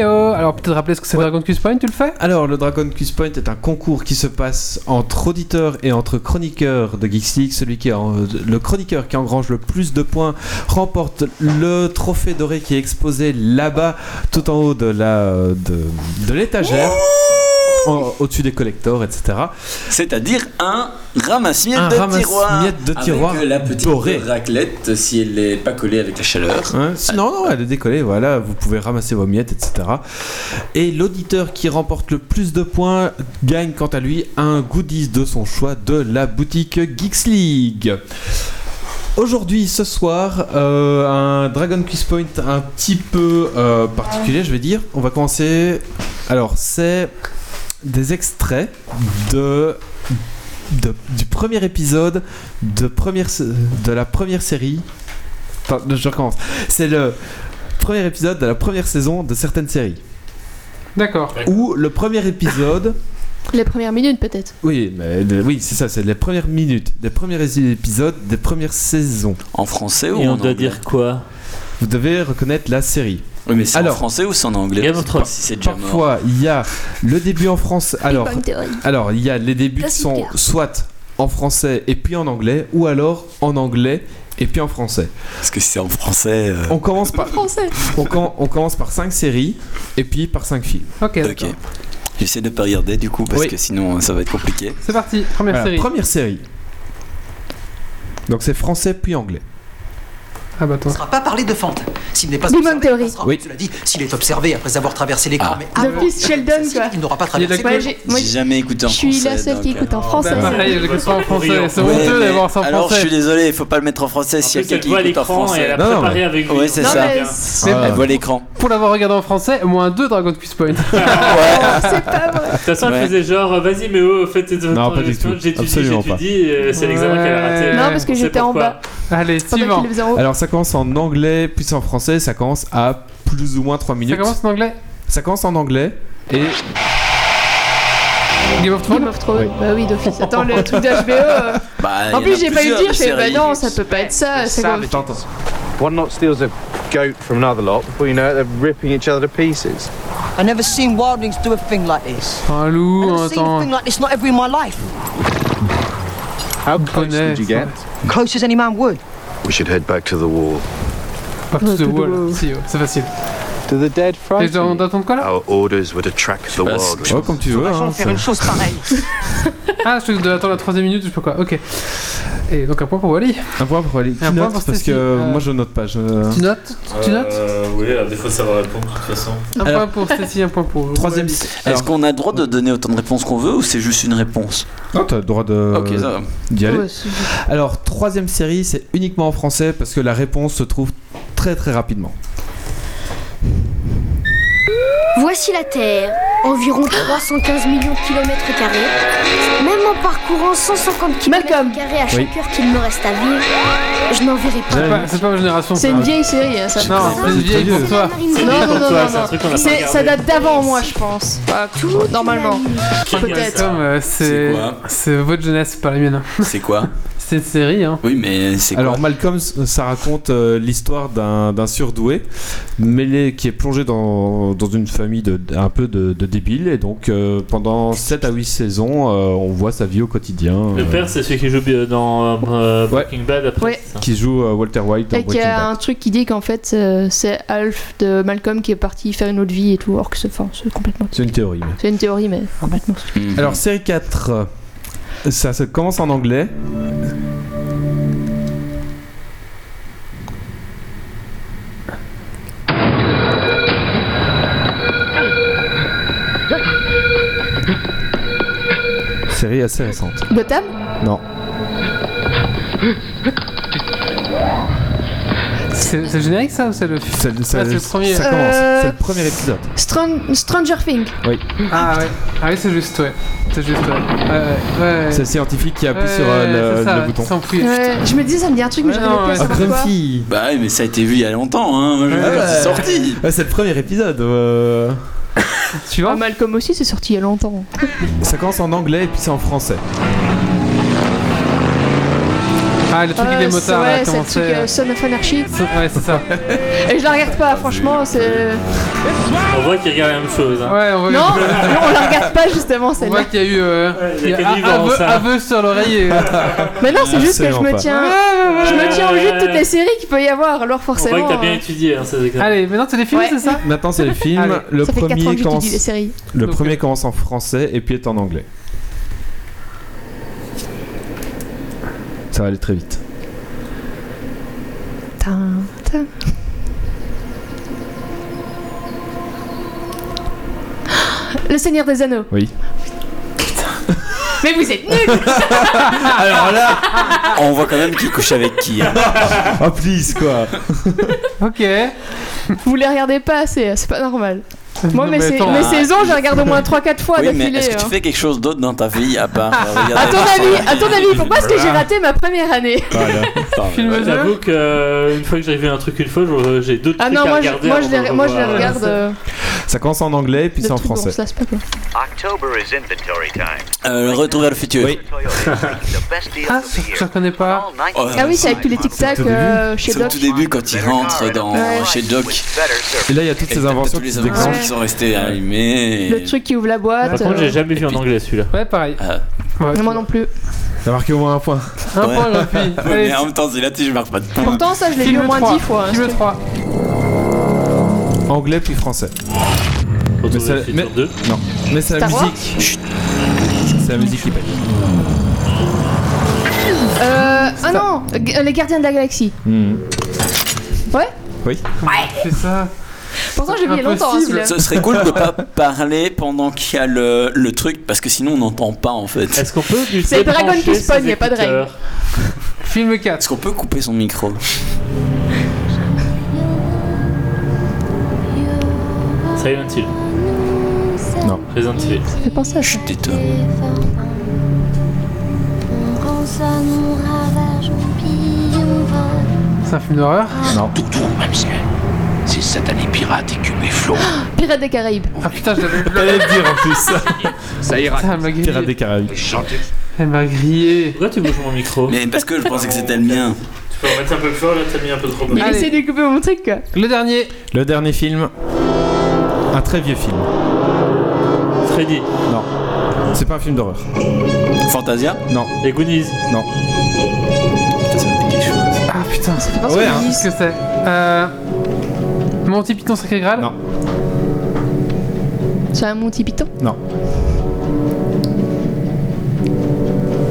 Alors peut-être rappeler ce que c'est Dragon Quiz Point, tu le fais?
Alors, le Dragon Quiz Point est un concours qui se passe entre auditeurs et entre chroniqueurs de Geeks League. Celui qui est en- le chroniqueur qui engrange le plus de points remporte le trophée doré qui est exposé là-bas, tout en haut de la de, de l'étagère, au-dessus des collectors, etc.
C'est-à-dire un ramasse-miettes de tiroir.
de tiroir
Avec la petite raclette si elle n'est pas collée avec la chaleur.
Hein, si- non, non, elle est décollée, voilà, vous pouvez ramasser vos miettes, etc. Et l'auditeur qui remporte le plus de points gagne quant à lui un goodies de son choix de la boutique Geeks League. Aujourd'hui, ce soir, euh, un Dragon Quiz Point un petit peu euh, particulier, je vais dire. On va commencer. Alors, c'est des extraits de, de- du premier épisode de, première, de la première série. Attends, je recommence. C'est le premier épisode de la première saison de certaines séries.
D'accord.
Ou le premier épisode.
Les premières minutes peut-être.
Oui, mais oui, c'est ça, c'est les premières minutes, des premiers épisodes des premières saisons.
En français ou
Et on doit
anglais
dire quoi?
Vous devez reconnaître la série.
Oui, mais c'est en
Alors,
français ou c'est en anglais
Game of Thrones.
Si c'est déjà mort.
Parfois, il y a le début en français. Alors, alors il y a les débuts qui sont soit en français et puis en anglais, ou alors en anglais et puis en français.
Parce que si c'est en français. euh,
On commence par,
Français.
on, com- on commence par 5 séries et puis par 5 films.
Ok,
Ok. J'essaie de pas regarder du coup parce
Oui.
que sinon ça va être compliqué.
C'est parti, première
Voilà,
série.
Première série. Donc c'est français puis anglais.
Ah bah
Il ne sera pas parlé de Fant. S'il n'est pas observé,
Theory.
il passera.
Oui.
Cela dit, s'il est observé après avoir traversé l'écran, mais
The
avant
Sheldon, quoi.
il n'aura pas traversé.
Ouais, j'ai- moi,
jamais écouté en
je suis
français.
la seule qui écoute en
euh,
français.
Bah, pareil, je l'écoute pas en français. C'est honteux
mais-
d'avoir ça en
Alors je suis
français.
désolé, il faut pas le mettre en français s'il y a quelqu'un
voit
qui écoute en français.
elle a préparé
mais-
avec lui.
Ouais, c'est ça.
mais
Ah.
Elle voit l'écran.
Pour l'avoir regardé en français, moins 2 Dragon Quiz Point.
c'est pas vrai.
De toute façon, elle faisait genre, vas-y, mais oh, fais tes
Non, pas du tout.
J'étudie,
Absolument pas.
j'étudie, c'est l'examen qu'elle a raté.
Non, parce que j'étais en bas.
Allez, suivant.
Alors ça commence en anglais, puis en français, ça commence à plus ou moins 3
Ça
minutes.
commence en anglais
Ça commence en anglais et
Game of
Game
Thrones
of Thrones.
Oui.
Bah oui, d'office. Attends, le truc d'HBO. euh,
Bah,
En plus, j'ai pas eu dire. fais, bah non, ça peut pas être ça. C'est quoi
t'entends.
One lot steals a goat from another lot. Before you know it, they're ripping each other to pieces?
I never seen wildlings do a thing like this. I
loup,
never
un
seen a thing like this not ever in my life.
How close did you
ça.
get?
Close as any man would.
We should head back to the wall.
Back to the wall.
wall.
Si, ouais, c'est facile.
Do the dead
Et je
frighten
dois on
you?
doit quoi là
Our orders were to track the
passe.
wild.
Ouais, oh, comme tu veux.
Vachement
Hein,
de faire une chose pareille.
Ah, je dois attendre la troisième minute, je pas quoi. Ok. Et donc un point pour Wally.
un point pour aller. Qui
Un point
note
pour
parce
Stacy.
que
Euh,
moi je note pas. Je...
Tu notes? Tu notes?
Euh, Oui, alors des fois ça va répondre de toute façon.
Un
Alors-
point pour Stacy, un point pour.
Troisième.
Wally.
Est-ce qu'on a le droit de donner autant de réponses qu'on veut ou c'est juste une réponse?
Non, t'as le droit de
Ok, ça va.
d'y aller.
Ouais, c'est-
Alors troisième série, c'est uniquement en français parce que la réponse se trouve très très rapidement.
Voici la Terre, environ 315 millions de kilomètres carrés. Même en parcourant 150 kilomètres carrés à chaque
Oui.
heure qu'il me reste à vivre, je n'en verrai
C'est
pas.
c'est pas ma génération.
C'est
ça.
une vieille série, hein, ça.
Non, c'est une vieille pour toi.
Non, non, non, non, Ça date d'avant moi, je pense. Pas tout, normalement. Peut-être.
Comme, c'est
C'est quoi
c'est votre jeunesse, pas la mienne.
C'est quoi
C'est une série, hein.
Oui, mais c'est quoi
Alors Malcolm, ça raconte euh, l'histoire d'un d'un surdoué mêlé qui est plongé dans, dans une famille de, un peu de, de débiles et donc euh, pendant 7 à 8 saisons, euh, on voit sa vie au quotidien.
Le
euh,
père, c'est celui qui joue euh, dans euh, Breaking Bad après.
Ouais.
qui joue euh, Walter White
Et qu'il y
Breaking
a
Bad.
un truc qui dit qu'en fait euh, c'est Alf de Malcolm qui est parti faire une autre vie et tout, or que c'est enfin, complètement.
C'est une théorie. mais-
C'est une théorie, mais complètement.
Mhm.
Alors série 4, euh, ça, ça commence en anglais. Série assez récente.
Gotham?
Non.
C'est le générique ça ou c'est le film
C'est
Ah, le premier.
Ça commence.
Euh,
C'est le premier épisode.
Stran- Stranger Things.
Oui.
Ah ouais. Ah oui, c'est juste, ouais. C'est juste, ouais. Ouais, ouais. ouais.
C'est le scientifique qui appuie
Ouais,
sur euh, le,
ça,
le bouton.
sans plus.
Ouais, je me disais, ça me dit un truc, mais
non,
pas
Ah. Grumpy.
Bah oui, mais ça a été vu il y a longtemps, hein. Moi, je
Ouais.
c'est sorti.
Ouais, c'est le premier épisode. euh.
Ah,
Suivant
Malcolm aussi, c'est sorti il y a longtemps.
Ça commence en anglais et puis c'est en français.
Ah, le truc les
Euh,
motards, là,
ouais, c'est
comment
le truc
c'est
euh, Son of Anarchy.
Ouais, c'est ça.
Et je la regarde pas, franchement, c'est.
On voit qu'il regarde la même chose. Hein.
Ouais, on voit
Non, non, on la regarde pas justement
On
celle-là.
voit qu'il y a eu euh,
il y a
il a aveu, sur l'oreiller.
Mais non, c'est juste que je
Absolument
me
pas.
tiens. Je me tiens au jus de toutes les séries qu'il peut y avoir, alors
On voit
forcément.
que t'as bien
euh,
étudié hein, ces examens.
Allez, maintenant c'est les films,
Ouais.
c'est ça?
Maintenant c'est les films.
Allez.
le
ça fait 4 ans
premier
que
commence.
j'étudie les séries.
Le
Donc,
premier
euh,
commence en français et puis est en anglais. Ça va aller très vite.
Le Seigneur des Anneaux.
Oui.
Mais vous êtes nuls
Alors là.
On voit quand même qui couche avec qui. hein.
Oh please quoi.
Ok.
Vous les regardez pas assez, c'est pas normal. Moi, mes, sais-
hein.
saisons, je les regarde au moins 3-4 fois
Oui, mais
d'affilée.
est-ce que tu
hein.
fais quelque chose d'autre dans ta vie à part euh, regarder
À ton avis, à ton avis, pourquoi est-ce que j'ai raté ma première année
de-
J'avoue que euh, une fois que j'ai vu un truc une fois, je- j'ai d'autres
Ah
trucs
non,
à
moi je,
regarder.
moi,
avant
je
de
les, moi, je les
revoir.
regarde. euh,
Ça commence en anglais et puis c'est en français.
se
inventory time.
Euh, le retour vers le futur.
Oui.
Ah, je reconnais pas.
Oh,
Ah oui, c'est avec tous les tic-tac euh, chez
C'est au
Doc.
tout début quand il rentre dans,
Ouais.
chez Doc.
Et là il y a toutes
Et
ces inventions
tous
qui
les inventions qui sont restées allumées.
Le truc qui ouvre la boîte.
Par contre,
euh,
j'ai jamais vu en anglais celui-là.
Ouais, pareil.
Ah,
Ouais,
Moi non plus.
T'as marqué au moins un point.
Un
Ouais.
point, Grumpy.
ouais, mais en même temps, c'est là-dessus, je marque pas de point.
Pourtant, ça, je l'ai vu au moins
3.
10 fois. hein,
Film
truc.
3.
Anglais puis français. Mais c'est-
futur
mais-
2.
Non. Mais c'est la
Star Wars
musique. Chut. C'est la musique qui paye.
Euh, ah non, G- Les Gardiens de la Galaxie.
Hmm.
Ouais
Oui.
C'est ça?
Pourtant, j'ai il a longtemps hein, celui-là.
Ce serait cool de pas parler pendant qu'il y a le, le truc parce que sinon on n'entend pas en fait.
Est-ce qu'on peut
C'est Dragon qui spawn,
ses
y a pas de règle.
Film 4.
Est-ce qu'on peut couper son micro?
Silent Hill.
Non.
Resident Evil.
Penser à ça.
Tais-toi.
C'est un film d'horreur
Non.
Doudou, mademoiselle. Ces satanés pirates écumés flots.
Pirates des Caraïbes.
Ah putain, je l'avais
J'allais le dire en plus.
Ça ira.
Putain, elle m'a grillé.
Pirates des Caraïbes.
Elle m'a grillé.
Pourquoi tu bouges mon micro
Mais parce que je pensais que c'était le mien.
Tu peux remettre un peu plus fort, là t'as mis un peu trop bas.
Il
Allez.
essaie de couper mon truc quoi.
Le dernier.
Le dernier film. Un très vieux film.
Freddy.
Non. C'est pas un film d'horreur.
Fantasia
Non.
Les Goonies.
Non.
Putain, ça me dit quelque chose.
Ah putain,
Ça fait penser
Ouais,
à
hein.
Qu'est-ce que c'est Euh. Monty Python Sacré Graal
Non.
C'est un Monty Python
Non.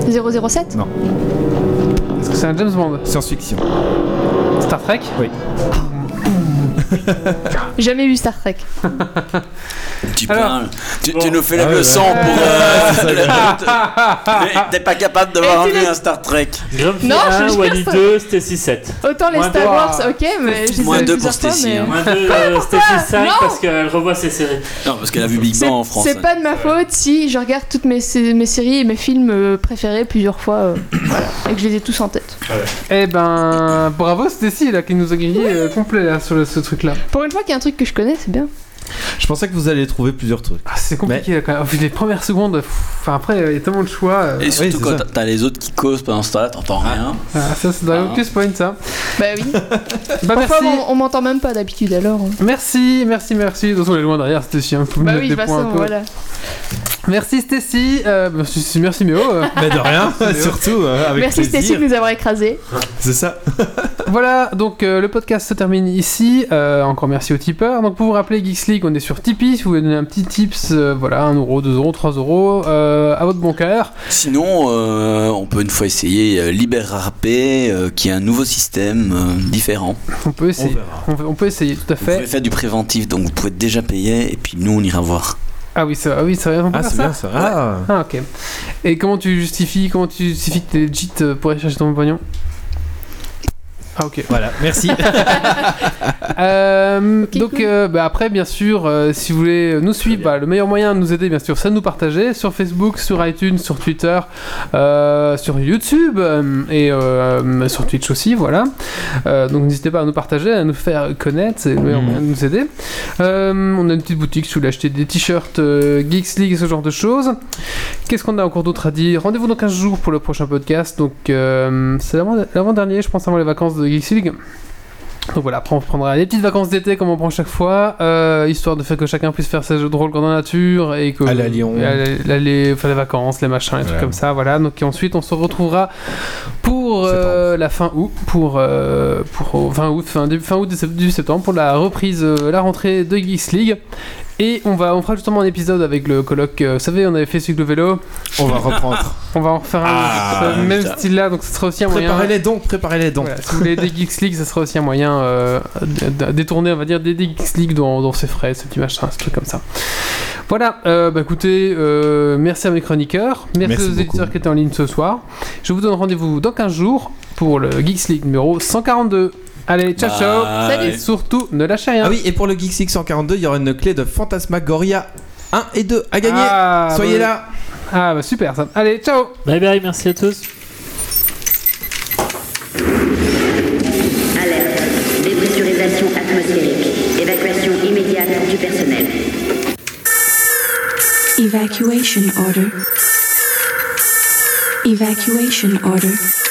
007
Non.
Est-ce que c'est un James Bond?
Science-fiction.
Star Trek?
Oui.
Jamais vu Star Trek.
Tu,
Alors,
parles. tu, tu nous fais la
Ah ouais,
leçon
ouais.
pour. euh, le- Mais T'es pas capable
Et tu
vu
le-
un Star Trek.
Grumpy
Non, je
1,
suis
Wally
sûr,
2, Stacy 7.
Autant les
Moins
Star. Wars, ok, mais je les ai
Moins deux pour
fois,
Stacy, hein.
Moins 2, euh, Stacy 5
Non
parce qu'elle revoit ses séries.
Non, parce qu'elle a vu Big Bang en France.
c'est pas de ma faute si je regarde toutes mes, sé- mes séries et mes films euh, préférés plusieurs fois euh, voilà, et que je les ai tous en tête.
Eh ben, bravo Stacy là qui nous a grillé euh, complet là sur le- ce truc là.
Pour une fois qu'il y a un truc que je connais, c'est bien.
Je pensais que vous alliez trouver plusieurs trucs.
Ah, c'est compliqué là, quand même. Vu les premières secondes, enfin après il y a tellement de choix. euh.
Et surtout quand t'as- les autres qui causent pendant ce temps-là, t'entends rien.
Ah, ça c'est Dragon
Ah.
Quest Point ça.
Bah oui.
Bah
Parfois,
merci.
on, on m'entend même pas d'habitude alors. hein.
Merci, merci, merci. De toute façon, on est loin derrière. Hein. Faut me
Bah oui, de toute façon,
peu.
voilà.
Merci Stacy. Euh, merci, merci Méo. euh.
Mais de rien, surtout euh, avec
Merci Stacy de nous avoir écrasés.
C'est ça.
Voilà, donc euh, le podcast se termine ici. Euh, encore merci aux tipeurs. Donc pour vous rappeler, Geeks League, on est sur Tipeee. Si vous voulez donner un petit tips, euh, voilà, 1 euro, 2 euros, 3 euros, à votre bon cœur.
Sinon, euh, on peut une fois essayer euh, euh, qui est un nouveau système euh, différent.
On peut essayer. On, peut- on peut essayer, tout à
Vous
fait.
pouvez faire du préventif, donc vous pouvez déjà payer, et puis nous on ira voir.
Ah oui, c'est ah oui, c'est vrai, on peut
Ah,
faire
c'est
ça.
bien ça. Ah.
Ah ok. Et comment tu justifies, comment tu justifies que t'es legit pour aller chercher ton pognon? Ah ok.
Voilà, merci.
Euh, donc
cool.
euh, bah, après bien sûr euh, si vous voulez nous suivre bah, le meilleur moyen de nous aider bien sûr c'est de nous partager sur Facebook sur iTunes sur Twitter euh, sur YouTube euh, et euh, sur Twitch aussi voilà Euh, donc n'hésitez pas à nous partager à nous faire connaître c'est le meilleur
Mhm.
moyen de nous aider Euh, on a une petite boutique si vous voulez acheter des t-shirts euh, Geeks League et ce genre de choses qu'est-ce qu'on a encore d'autre à dire? Rendez-vous dans 15 jours pour le prochain podcast donc euh, c'est l'avant- l'avant-dernier je pense avant les vacances de Geeks League donc voilà, après on prendra des petites vacances d'été comme on prend chaque fois, euh, histoire de faire que chacun puisse faire ses jeux de rôle dans la nature et que
Aller à Lyon.
aller faire les vacances, les machins, les trucs comme ça. Voilà. Donc et ensuite on se retrouvera pour euh, la fin août, pour euh, pour fin août, fin début fin août du septembre pour la reprise, euh, la rentrée de Geeks League. Et on va on fera justement un épisode avec le colloque. euh, vous savez, on avait fait celui de vélo.
On va reprendre.
On va en refaire un
Ah,
même style là, donc ce sera aussi un moyen.
Préparez les dons, préparez les dons.
Voilà, si vous voulez des Geeks League, ça sera aussi un moyen euh, détourner, on va dire, des, des Geeks League dans, dans ses frais, ce petit machin, ce truc comme ça. Voilà, euh, bah écoutez, euh, merci à mes chroniqueurs, merci,
Merci
aux
beaucoup.
éditeurs qui étaient en ligne ce soir. Je vous donne rendez-vous dans 15 jours pour le Geeks League numéro 142. Allez, ciao ciao. Salut Surtout, ne lâchez rien
Ah oui, et pour le League 142, il y aura une clé de Fantasmagoria 1 et 2 à gagner.
Ah,
Soyez
bah-
là.
Ah bah super ça. Allez, ciao
Bye bye, merci à tous.
Alerte. Dépressurisation atmosphérique. Évacuation immédiate du personnel.
Evacuation order. Evacuation order.